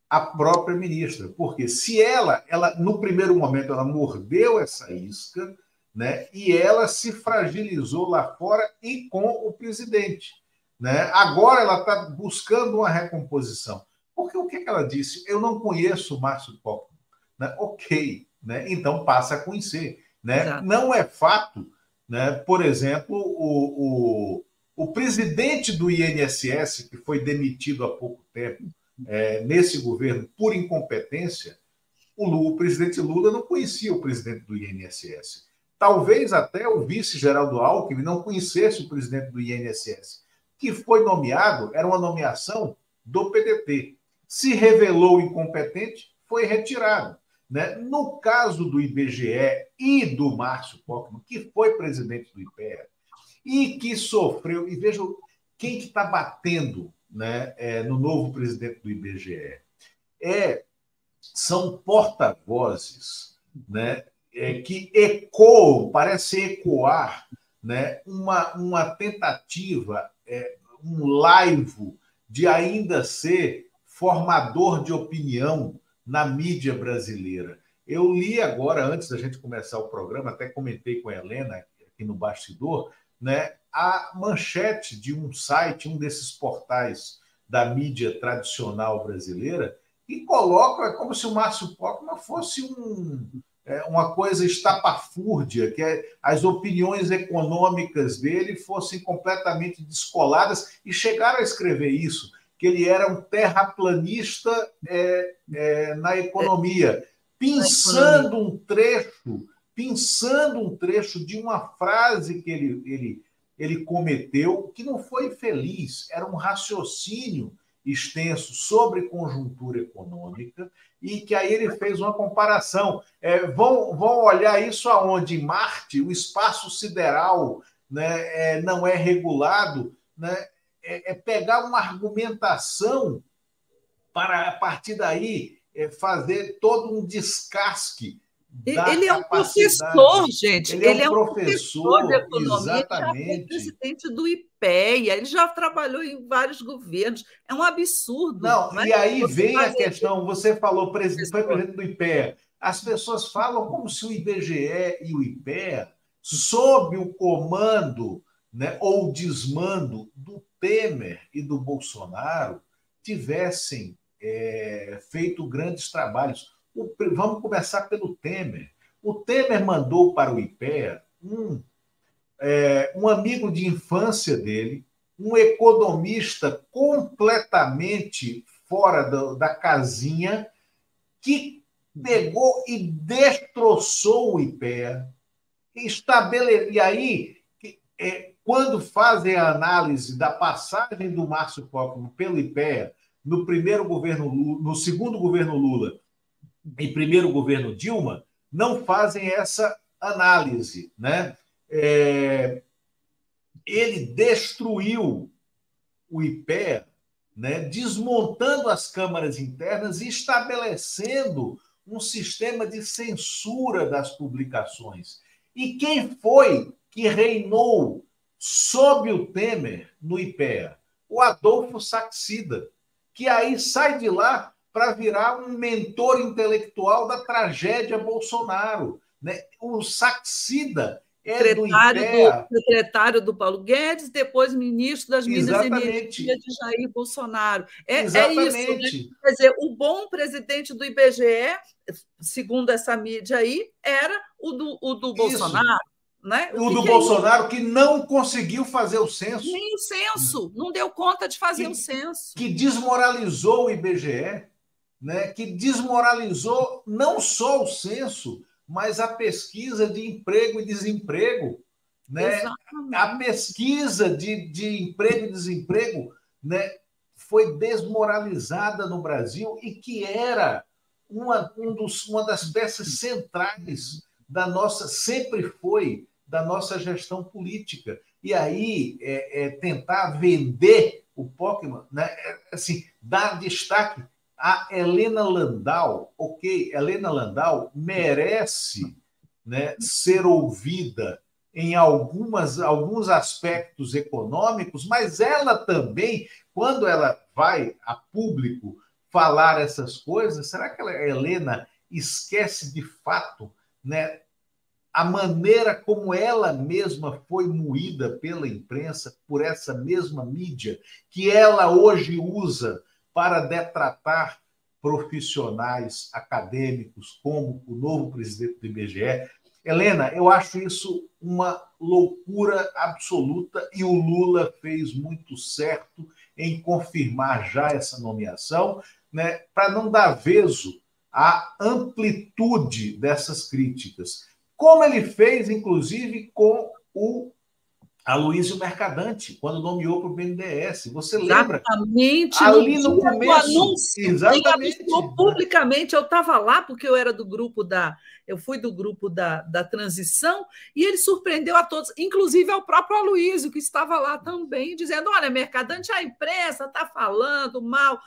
a própria ministra, porque se ela, ela no primeiro momento, ela mordeu essa isca, né, e ela se fragilizou lá fora e com o presidente, né? Agora ela está buscando uma recomposição. Porque o que, que ela disse? Eu não conheço o Márcio Copo. Né? Ok, né? Então passa a conhecer, né? Não é fato, né? Por exemplo, o, o, o presidente do INSS que foi demitido há pouco tempo é, nesse governo por incompetência, o, Lula, o presidente Lula não conhecia o presidente do INSS. Talvez até o vice-geraldo Alckmin não conhecesse o presidente do INSS, que foi nomeado, era uma nomeação do PDT. Se revelou incompetente, foi retirado. Né? No caso do IBGE e do Márcio Pockman, que foi presidente do IPEA, e que sofreu, e veja quem que está batendo né, é, no novo presidente do IBGE. É, são porta-vozes né, é, que ecoam, parece ecoar né, uma, uma tentativa, é, um laivo de ainda ser formador de opinião na mídia brasileira. Eu li agora, antes da gente começar o programa, até comentei com a Helena aqui no bastidor, né, a manchete de um site, um desses portais da mídia tradicional brasileira, e coloca como se o Márcio Pockman fosse um, é, uma coisa estapafúrdia, que é, as opiniões econômicas dele fossem completamente descoladas, e chegaram a escrever isso, que ele era um terraplanista é, é, na economia, pensando um trecho, pensando um trecho de uma frase que ele, ele ele cometeu, que não foi feliz, era um raciocínio extenso sobre conjuntura econômica e que aí ele fez uma comparação. É, vão, vão olhar isso aonde? Em Marte, o espaço sideral né, é, não é regulado, né, é, é, pegar uma argumentação para, a partir daí, é, fazer todo um descasque ele é um professor, gente. Ele, ele é, um professor, professor de economia, exatamente. ele presidente do IPEA, ele já trabalhou em vários governos. É um absurdo. Não, e aí vem a questão, você falou, presidente, foi presidente do IPEA. As pessoas falam como se o IBGE e o IPEA, sob o comando né, ou desmando do Temer e do Bolsonaro, tivessem é, feito grandes trabalhos vamos começar pelo Temer. O Temer mandou para o IPEA um, é, um amigo de infância dele, um economista completamente fora do, da casinha, que pegou e destroçou o IPEA. Estabele... E aí, é, quando fazem a análise da passagem do Márcio Pockman pelo IPEA no primeiro governo Lula, no segundo governo Lula e primeiro governo Dilma, não fazem essa análise, né? É, ele destruiu o IPEA, né, desmontando as câmaras internas e estabelecendo um sistema de censura das publicações. E quem foi que reinou sob o Temer no IPEA? O Adolfo Saxida, que aí sai de lá para virar um mentor intelectual da tragédia Bolsonaro. Né? O Saxida é secretário do, do, secretário do Paulo Guedes, depois ministro das Minas Exatamente. e Energia de Jair Bolsonaro. É, é isso. Né? Quer dizer, o bom presidente do IBGE, segundo essa mídia aí, era o do, o do Bolsonaro. Né? O, o do que Bolsonaro é que não conseguiu fazer o censo. Nem o censo, não deu conta de fazer que, o censo. Que desmoralizou o IBGE, né? que desmoralizou não só o censo, mas a pesquisa de emprego e desemprego. Né? A pesquisa de, de emprego e desemprego né, foi desmoralizada no Brasil e que era uma, um dos, uma das peças centrais da nossa, sempre foi, da nossa gestão política. E aí, é, é tentar vender o Pokémon, né, é, assim, dar destaque a Helena Landau, ok, Helena Landau merece né, ser ouvida em algumas, alguns aspectos econômicos, mas ela também, quando ela vai a público falar essas coisas, será que a Helena esquece de fato né, a maneira como ela mesma foi moída pela imprensa, por essa mesma mídia, que ela hoje usa para detratar profissionais acadêmicos, como o novo presidente do IBGE. Helena, eu acho isso uma loucura absoluta e o Lula fez muito certo em confirmar já essa nomeação, né, para não dar veso à amplitude dessas críticas. Como ele fez, inclusive, com o Aloysio Mercadante, quando nomeou para o BNDES. Você lembra? Exatamente. Ali no, no começo. Anúncio, exatamente. publicamente. Eu estava lá porque eu era do grupo da. Eu fui do grupo da, da transição e ele surpreendeu a todos, inclusive ao próprio Aloysio, que estava lá também, dizendo: olha, Mercadante, a imprensa está falando mal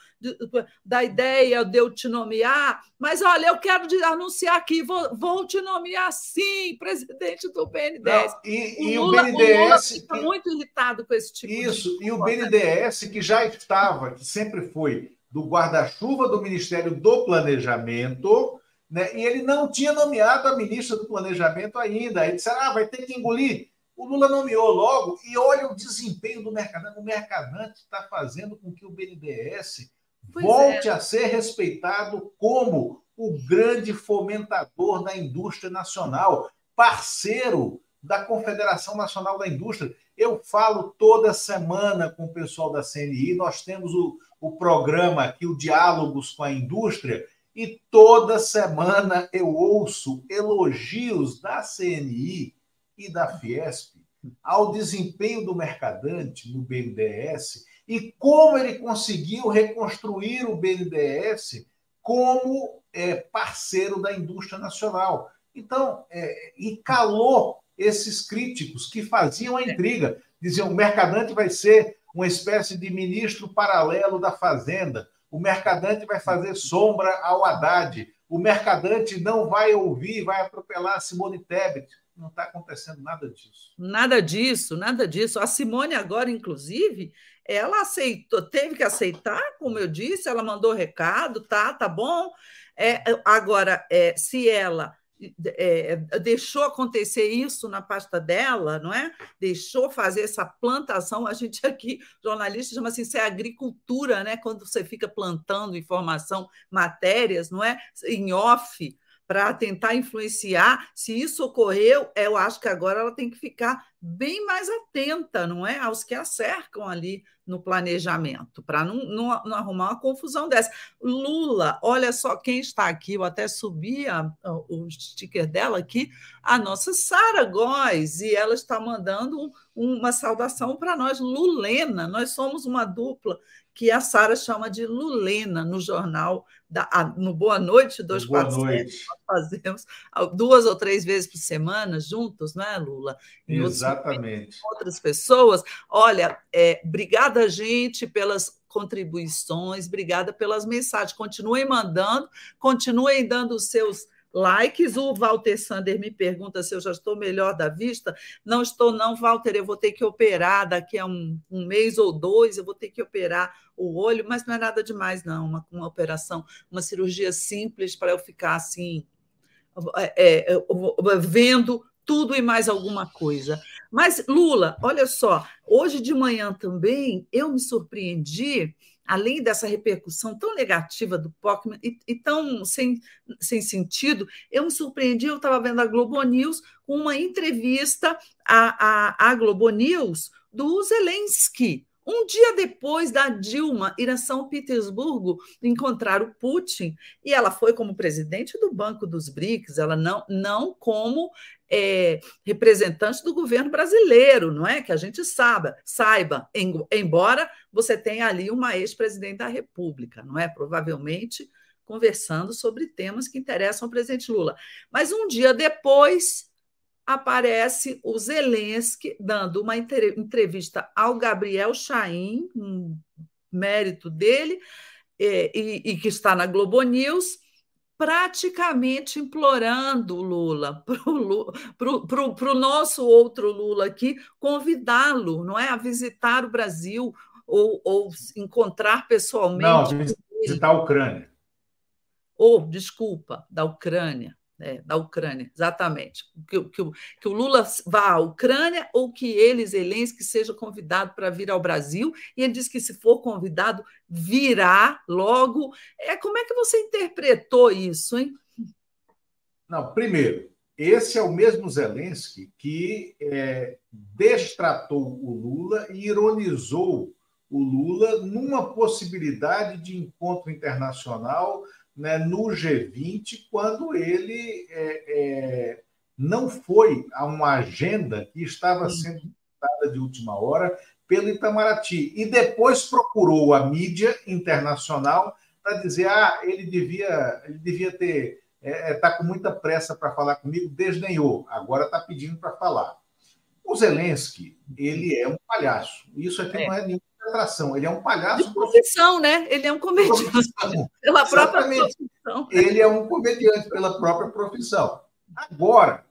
da ideia de eu te nomear, mas olha, eu quero anunciar aqui, vou, vou te nomear sim, presidente do BNDES. Não, e, o, Lula, e o BNDES fica que... muito irritado com esse tipo Isso, de... e o BNDES, que já estava, que sempre foi do guarda-chuva do Ministério do Planejamento, né? e ele não tinha nomeado a ministra do Planejamento ainda. Ele disse: ah, vai ter que engolir. O Lula nomeou logo, e olha o desempenho do Mercadante. O Mercadante está fazendo com que o BNDES pois volte é. a ser respeitado como o grande fomentador da indústria nacional, parceiro da Confederação Nacional da Indústria. Eu falo toda semana com o pessoal da CNI, nós temos o, o programa aqui, o Diálogos com a Indústria, e toda semana eu ouço elogios da CNI e da Fiesp ao desempenho do mercadante no BNDES e como ele conseguiu reconstruir o BNDES como é, parceiro da indústria nacional. Então, é, e calou esses críticos que faziam a intriga. Diziam: o mercadante vai ser uma espécie de ministro paralelo da Fazenda, o mercadante vai fazer sombra ao Haddad, o mercadante não vai ouvir, vai atropelar a Simone Tebet. Não está acontecendo nada disso. Nada disso, nada disso. A Simone, agora, inclusive, ela aceitou, teve que aceitar, como eu disse, ela mandou recado, tá, tá bom. É, agora, é, se ela é, deixou acontecer isso na pasta dela, não é? Deixou fazer essa plantação. A gente aqui, jornalista, chama assim, isso é agricultura, né? Quando você fica plantando informação, matérias, não é? Em off, para tentar influenciar. Se isso ocorreu, eu acho que agora ela tem que ficar bem mais atenta, não é, aos que a cercam ali no planejamento, para não, não, não, arrumar uma confusão dessa. Lula, olha só quem está aqui, eu até subi a, a, o sticker dela aqui, a nossa Sara Góes, e ela está mandando um, uma saudação para nós, Lulena, nós somos uma dupla que a Sara chama de Lulena no jornal, da, no Boa Noite 247. Nós fazemos duas ou três vezes por semana juntos, não é, Lula? Em Exatamente. Outras pessoas. Olha, é, obrigada, gente, pelas contribuições, obrigada pelas mensagens. Continuem mandando, continuem dando os seus likes. O Walter Sander me pergunta se eu já estou melhor da vista. Não estou, não, Walter. Eu vou ter que operar daqui a um, um mês ou dois. Eu vou ter que operar o olho, mas não é nada demais, não. Uma, uma operação, uma cirurgia simples para eu ficar assim, é, é, vendo tudo e mais alguma coisa. Mas, Lula, olha só, hoje de manhã também eu me surpreendi além dessa repercussão tão negativa do Pokémon e, e, tão sem, sem sentido, eu me surpreendi, eu estava vendo a Globo News com uma entrevista à, à, à Globo News do Zelensky, um dia depois da Dilma ir a São Petersburgo encontrar o Putin, e ela foi como presidente do Banco dos BRICS, ela não, não como é, representante do governo brasileiro, não é? Que a gente saiba, saiba, embora você tenha ali uma ex-presidente da República, não é? Provavelmente conversando sobre temas que interessam ao presidente Lula. Mas um dia depois aparece o Zelensky dando uma entrevista ao Gabriel Chaim, um mérito dele, e, e, e que está na Globo News, praticamente implorando o Lula, para o nosso outro Lula aqui, convidá-lo, não é, a visitar o Brasil ou, ou encontrar pessoalmente. Não, visitar a Ucrânia. Ou, oh, desculpa, da Ucrânia da Ucrânia, exatamente. Que, que, que, o Lula vá à Ucrânia ou que ele, Zelensky, seja convidado para vir ao Brasil. E ele diz que, se for convidado, virá logo. É, como é que você interpretou isso, hein? Não, primeiro, esse é o mesmo Zelensky que é, destratou o Lula e ironizou o Lula numa possibilidade de encontro internacional né, no G20 quando ele é, é, não foi a uma agenda que estava sendo dada de última hora pelo Itamaraty. E depois procurou a mídia internacional para dizer: ah, ele devia, ele devia ter. Está é, é tá com muita pressa para falar comigo, desdenhou, agora está pedindo para falar. O Zelensky, ele é um palhaço. Isso aqui é. não é nenhum atração. Ele é um palhaço. De profissão, né? Ele é um comediante. Pela própria profissão. Ele é um comediante pela própria profissão. Agora,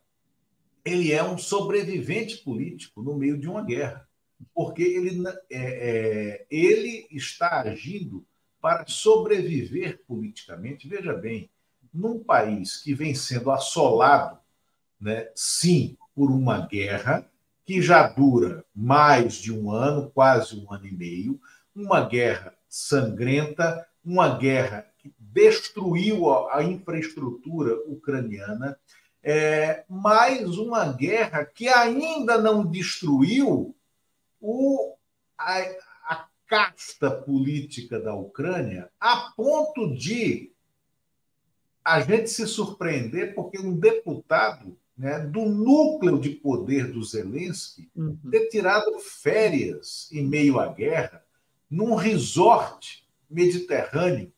ele é um sobrevivente político no meio de uma guerra. Porque ele, é, é, ele está agindo para sobreviver politicamente. Veja bem, num país que vem sendo assolado, né, sim, por uma guerra, que já dura mais de um ano, quase um ano e meio, uma guerra sangrenta, uma guerra que destruiu a infraestrutura ucraniana, é, mais uma guerra que ainda não destruiu o, a, a casta política da Ucrânia, a ponto de a gente se surpreender porque um deputado né, do núcleo de poder do Zelensky uhum. ter tirado férias em meio à guerra num resort mediterrâneo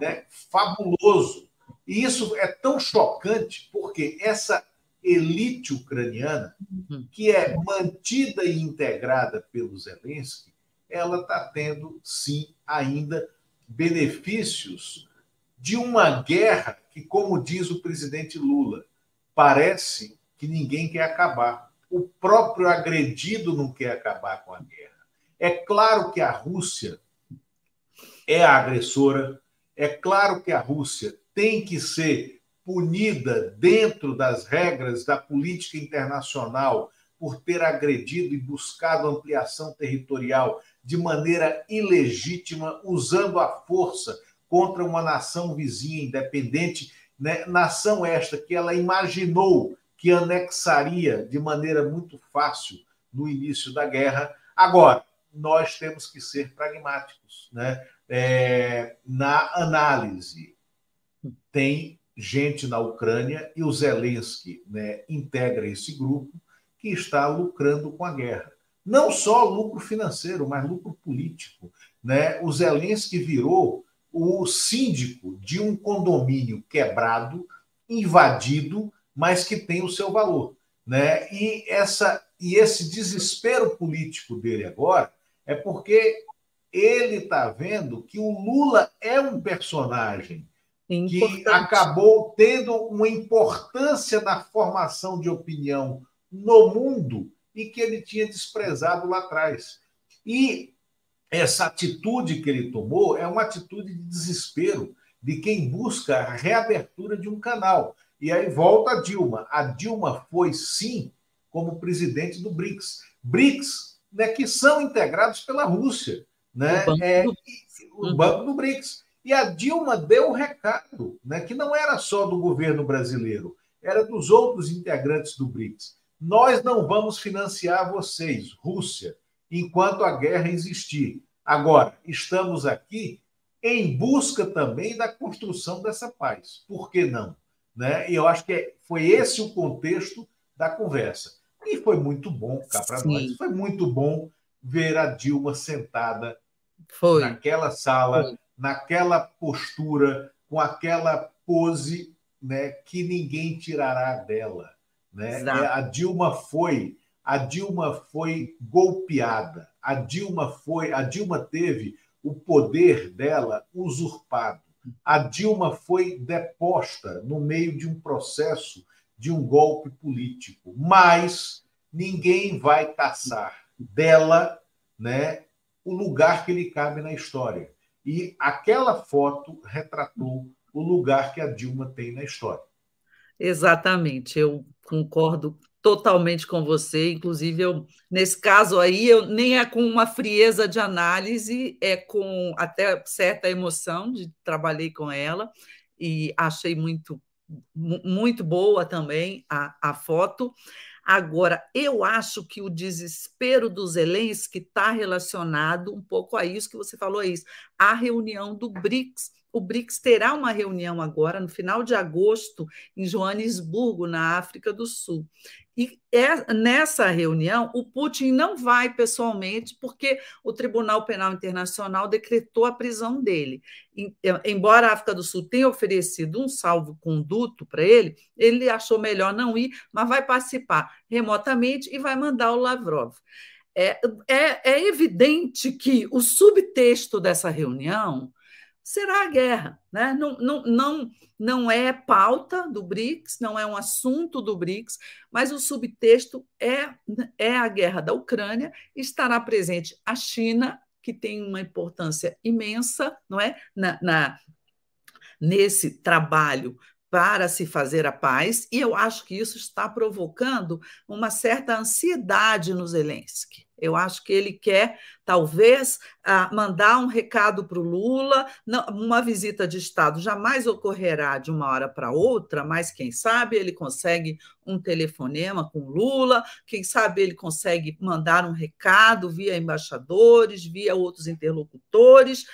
né, fabuloso. E isso é tão chocante porque essa elite ucraniana, uhum. que é mantida e integrada pelo Zelensky, ela está tendo, sim, ainda benefícios de uma guerra que, como diz o presidente Lula, parece que ninguém quer acabar. O próprio agredido não quer acabar com a guerra. É claro que a Rússia é a agressora, é claro que a Rússia tem que ser punida dentro das regras da política internacional por ter agredido e buscado ampliação territorial de maneira ilegítima, usando a força contra uma nação vizinha independente né? nação esta que ela imaginou que anexaria de maneira muito fácil no início da guerra. Agora, nós temos que ser pragmáticos. Né? É, na análise, tem gente na Ucrânia e o Zelensky né, integra esse grupo que está lucrando com a guerra. Não só lucro financeiro, mas lucro político. Né? O Zelensky virou o síndico de um condomínio quebrado, invadido, mas que tem o seu valor. Né? E, essa, e esse desespero político dele agora é porque ele está vendo que o Lula é um personagem que acabou tendo uma importância na formação de opinião no mundo e que ele tinha desprezado lá atrás. E essa atitude que ele tomou é uma atitude de desespero de quem busca a reabertura de um canal. E aí volta a Dilma. A Dilma foi, sim, como presidente do BRICS. BRICS, né, que são integrados pela Rússia, né? O Banco, é, do... o banco do BRICS. E a Dilma deu o um recado, né, que não era só do governo brasileiro, era dos outros integrantes do BRICS. Nós não vamos financiar vocês, Rússia, enquanto a guerra existir. Agora, estamos aqui em busca também da construção dessa paz. Por que não? Né? E eu acho que foi esse o contexto da conversa. E foi muito bom cá para nós. Foi muito bom ver a Dilma sentada foi. naquela sala. Foi naquela postura, com aquela pose né, que ninguém tirará dela. Né? É, a Dilma foi, a Dilma foi golpeada, a Dilma foi, a Dilma teve o poder dela usurpado. A Dilma foi deposta no meio de um processo de um golpe político, mas ninguém vai caçar dela, né, o lugar que lhe cabe na história. E aquela foto retratou o lugar que a Dilma tem na história. Exatamente, eu concordo totalmente com você. Inclusive, eu, nesse caso aí, eu nem é com uma frieza de análise, é com até certa emoção de trabalhei com ela e achei muito muito boa também a, a foto. Agora, eu acho que o desespero do Zelensky está relacionado um pouco a isso que você falou, isso, a reunião do BRICS. O BRICS terá uma reunião agora, no final de agosto, em Joanesburgo, na África do Sul. E é, nessa reunião, o Putin não vai pessoalmente, porque o Tribunal Penal Internacional decretou a prisão dele. É, embora a África do Sul tenha oferecido um salvo-conduto para ele, ele achou melhor não ir, mas vai participar remotamente e vai mandar o Lavrov. É, é, é evidente que o subtexto dessa reunião será a guerra. Né? Não, não, não, não é pauta do BRICS, não é um assunto do BRICS, mas o subtexto é, é a guerra da Ucrânia, estará presente a China, que tem uma importância imensa não é? na, na nesse trabalho para se fazer a paz, e eu acho que isso está provocando uma certa ansiedade no Zelensky. Eu acho que ele quer, talvez, ah, mandar um recado para o Lula. uma visita de Estado jamais ocorrerá de uma hora para outra, mas quem sabe ele consegue um telefonema com Lula, quem sabe ele consegue mandar um recado via embaixadores, via outros interlocutores,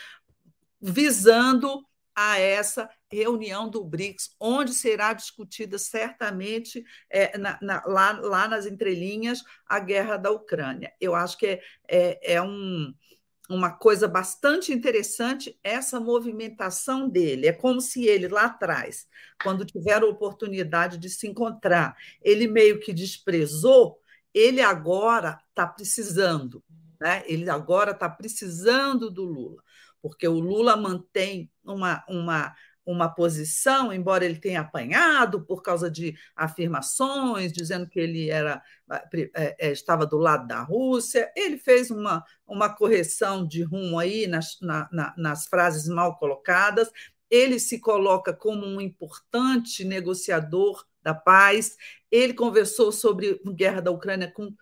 visando a essa reunião do BRICS, onde será discutida certamente é, na, na, lá, lá, nas entrelinhas a guerra da Ucrânia. Eu acho que é, é, é um, uma coisa bastante interessante essa movimentação dele. É como se ele lá atrás, quando tiveram a oportunidade de se encontrar, ele meio que desprezou, ele agora está precisando. Né? Ele agora está precisando do Lula porque o Lula mantém uma, uma, uma posição, embora ele tenha apanhado por causa de afirmações, dizendo que ele era, é, é, estava do lado da Rússia. Ele fez uma, uma correção de rumo aí nas, na, na, nas frases mal colocadas. Ele se coloca como um importante negociador da paz. Ele conversou sobre a guerra da Ucrânia com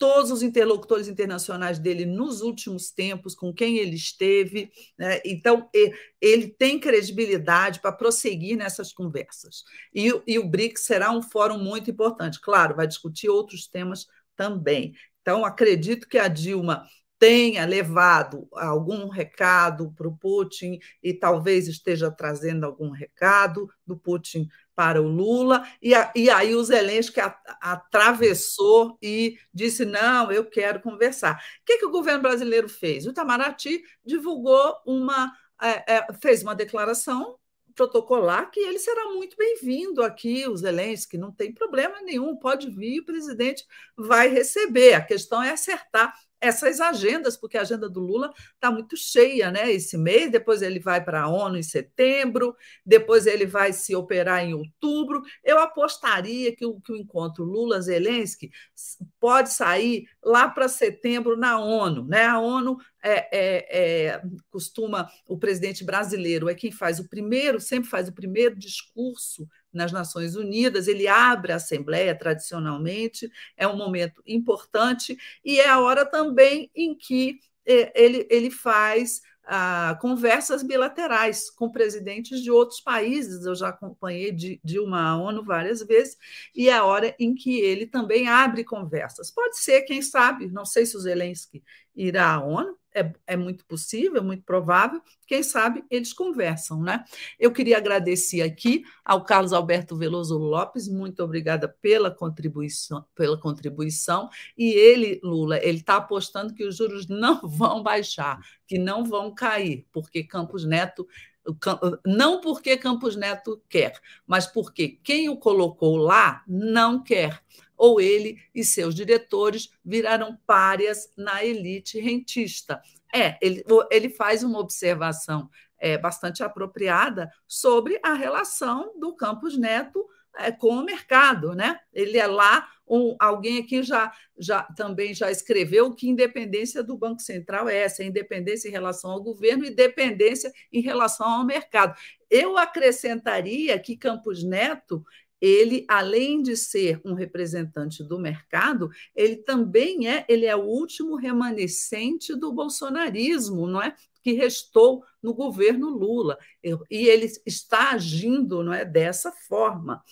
todos os interlocutores internacionais dele nos últimos tempos, com quem ele esteve. Né? Então, ele tem credibilidade para prosseguir nessas conversas. E, e o BRICS será um fórum muito importante. Claro, vai discutir outros temas também. Então, acredito que a Dilma tenha levado algum recado para o Putin e talvez esteja trazendo algum recado do Putin para o Lula, e, a, e aí o Zelensky atravessou e disse: não, eu quero conversar. O que, que o governo brasileiro fez? O Itamaraty divulgou uma. É, é, fez uma declaração protocolar que ele será muito bem-vindo aqui, o Zelensky, não tem problema nenhum, pode vir, o presidente vai receber. A questão é acertar essas agendas, porque a agenda do Lula está muito cheia, né? Esse mês, depois ele vai para a ONU em setembro, depois ele vai se operar em outubro. Eu apostaria que o, que o encontro Lula-Zelensky pode sair lá para setembro na ONU, né? A ONU é, é, é, costuma, o presidente brasileiro é quem faz o primeiro, sempre faz o primeiro discurso nas Nações Unidas, ele abre a Assembleia tradicionalmente, é um momento importante, e é a hora também em que é, ele, ele faz ah, conversas bilaterais com presidentes de outros países. Eu já acompanhei Dilma à ONU várias vezes, e é a hora em que ele também abre conversas. Pode ser, quem sabe, não sei se o Zelensky irá à ONU, é, é, muito possível, muito provável. Quem sabe eles conversam, né? Eu queria agradecer aqui ao Carlos Alberto Veloso Lopes, muito obrigada pela contribuição, pela contribuição. E ele, Lula, ele está apostando que os juros não vão baixar, que não vão cair, porque Campos Neto não porque Campos Neto quer, mas porque quem o colocou lá não quer ou ele e seus diretores viraram párias na elite rentista. É, ele, ele faz uma observação é, bastante apropriada sobre a relação do Campos Neto é, com o mercado, né? Ele é lá um, alguém aqui já, já também já escreveu que independência do Banco Central é essa, é independência em relação ao governo e dependência em relação ao mercado. Eu acrescentaria que Campos Neto ele, além de ser um representante do mercado, ele também é, ele é o último remanescente do bolsonarismo, não é? Que restou no governo Lula. E ele está agindo não é, dessa forma,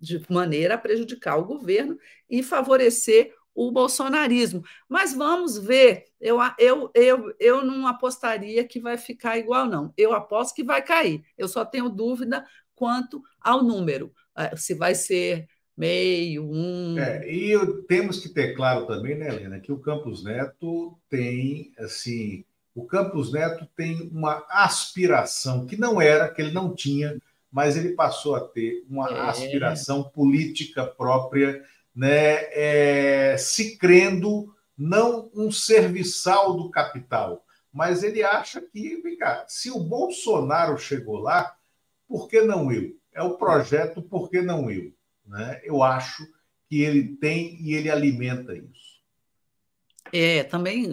de maneira a prejudicar o governo e favorecer o bolsonarismo. Mas vamos ver, eu, eu, eu, eu não apostaria que vai ficar igual, não. Eu aposto que vai cair. Eu só tenho dúvida quanto ao número. Ah, se vai ser meio, um. É, e temos que ter claro também, né, Helena, que o Campos Neto tem, assim, o Campos Neto tem uma aspiração que não era, que ele não tinha, mas ele passou a ter uma é. aspiração política própria, né, é, se crendo não um serviçal do capital, mas ele acha que, vem cá, se o Bolsonaro chegou lá, por que não eu? É o projeto Por que Não Eu? Né? Eu acho que ele tem e ele alimenta isso. É, também,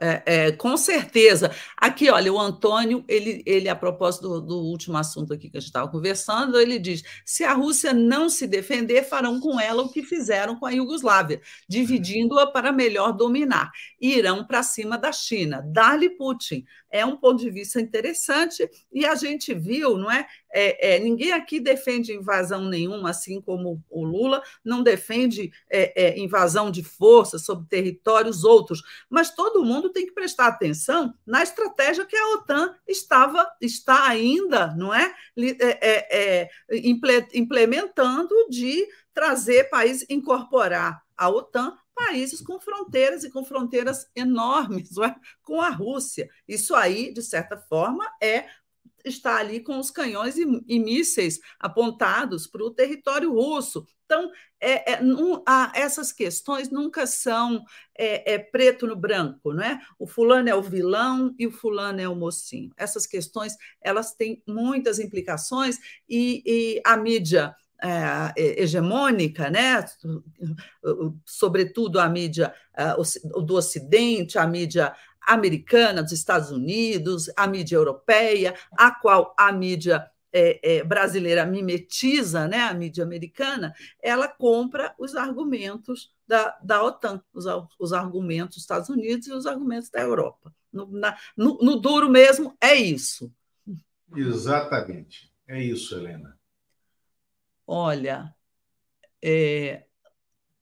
é, é, com certeza. Aqui, olha, o Antônio, ele, ele a propósito do, do último assunto aqui que a gente estava conversando, ele diz: se a Rússia não se defender, farão com ela o que fizeram com a Iugoslávia, dividindo-a para melhor dominar. Irão para cima da China. Dá-lhe Putin é um ponto de vista interessante e a gente viu, não é? é, é ninguém aqui defende invasão nenhuma, assim como o Lula não defende é, é, invasão de força sobre territórios outros, mas todo mundo tem que prestar atenção na estratégia que a OTAN estava está ainda, não é, é, é implementando de trazer países incorporar a OTAN países com fronteiras e com fronteiras enormes é? com a Rússia. Isso aí, de certa forma, é está ali com os canhões e, e mísseis apontados para o território russo. Então, é, é, a, essas questões nunca são é, é, preto no branco, não é? O fulano é o vilão e o fulano é o mocinho. Essas questões elas têm muitas implicações e, e a mídia é, hegemônica, né? sobretudo a mídia do Ocidente, a mídia americana, dos Estados Unidos, a mídia europeia, a qual a mídia é, é, brasileira mimetiza, né, a mídia americana, ela compra os argumentos da, da OTAN, os, os argumentos dos Estados Unidos e os argumentos da Europa. No, na, no, no duro mesmo, é isso. Exatamente. É isso, Helena. Olha, é,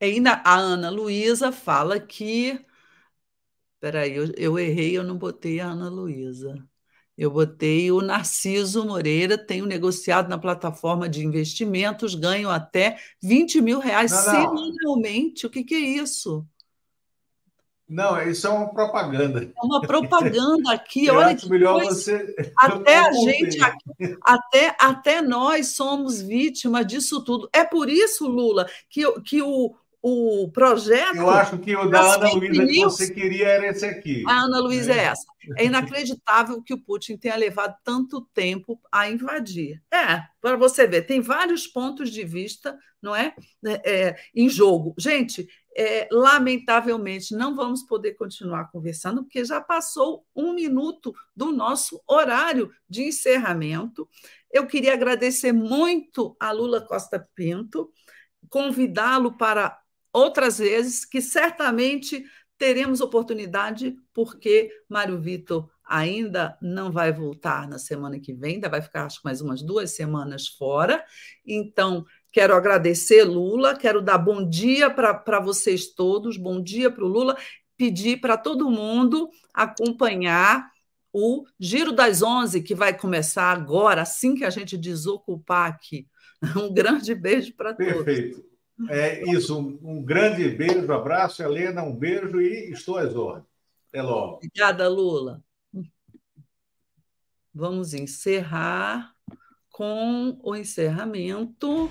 E a Ana Luísa fala que. Peraí, eu, eu errei, eu não botei a Ana Luísa. Eu botei o Narciso Moreira, tenho negociado na plataforma de investimentos, ganho até 20 mil reais não, não. semanalmente. O que, que é isso? Não, isso é uma propaganda. É uma propaganda aqui. Eu Olha que melhor coisa. você. Até a gente, aqui, até, até nós somos vítimas disso tudo. É por isso, Lula, que, que o, o projeto. Eu acho que o da Ana Luísa que você queria era esse aqui. A Ana Luísa é. é essa. É inacreditável que o Putin tenha levado tanto tempo a invadir. É, para você ver, tem vários pontos de vista, não é? é, é em jogo. Gente, é, lamentavelmente, não vamos poder continuar conversando, porque já passou um minuto do nosso horário de encerramento. Eu queria agradecer muito a Lula Costa Pinto, convidá-lo para outras vezes, que certamente teremos oportunidade, porque Mário Vitor ainda não vai voltar na semana que vem, ainda vai ficar, acho mais umas duas semanas fora. Então, quero agradecer, Lula, quero dar bom dia para vocês todos, bom dia para o Lula, pedir para todo mundo acompanhar o Giro das Onze, que vai começar agora, assim que a gente desocupar aqui. Um grande beijo para todos. Perfeito. É isso, um, grande beijo, abraço, Helena, um beijo e estou às ordens. Até logo. Obrigada, Lula. Vamos encerrar com o encerramento.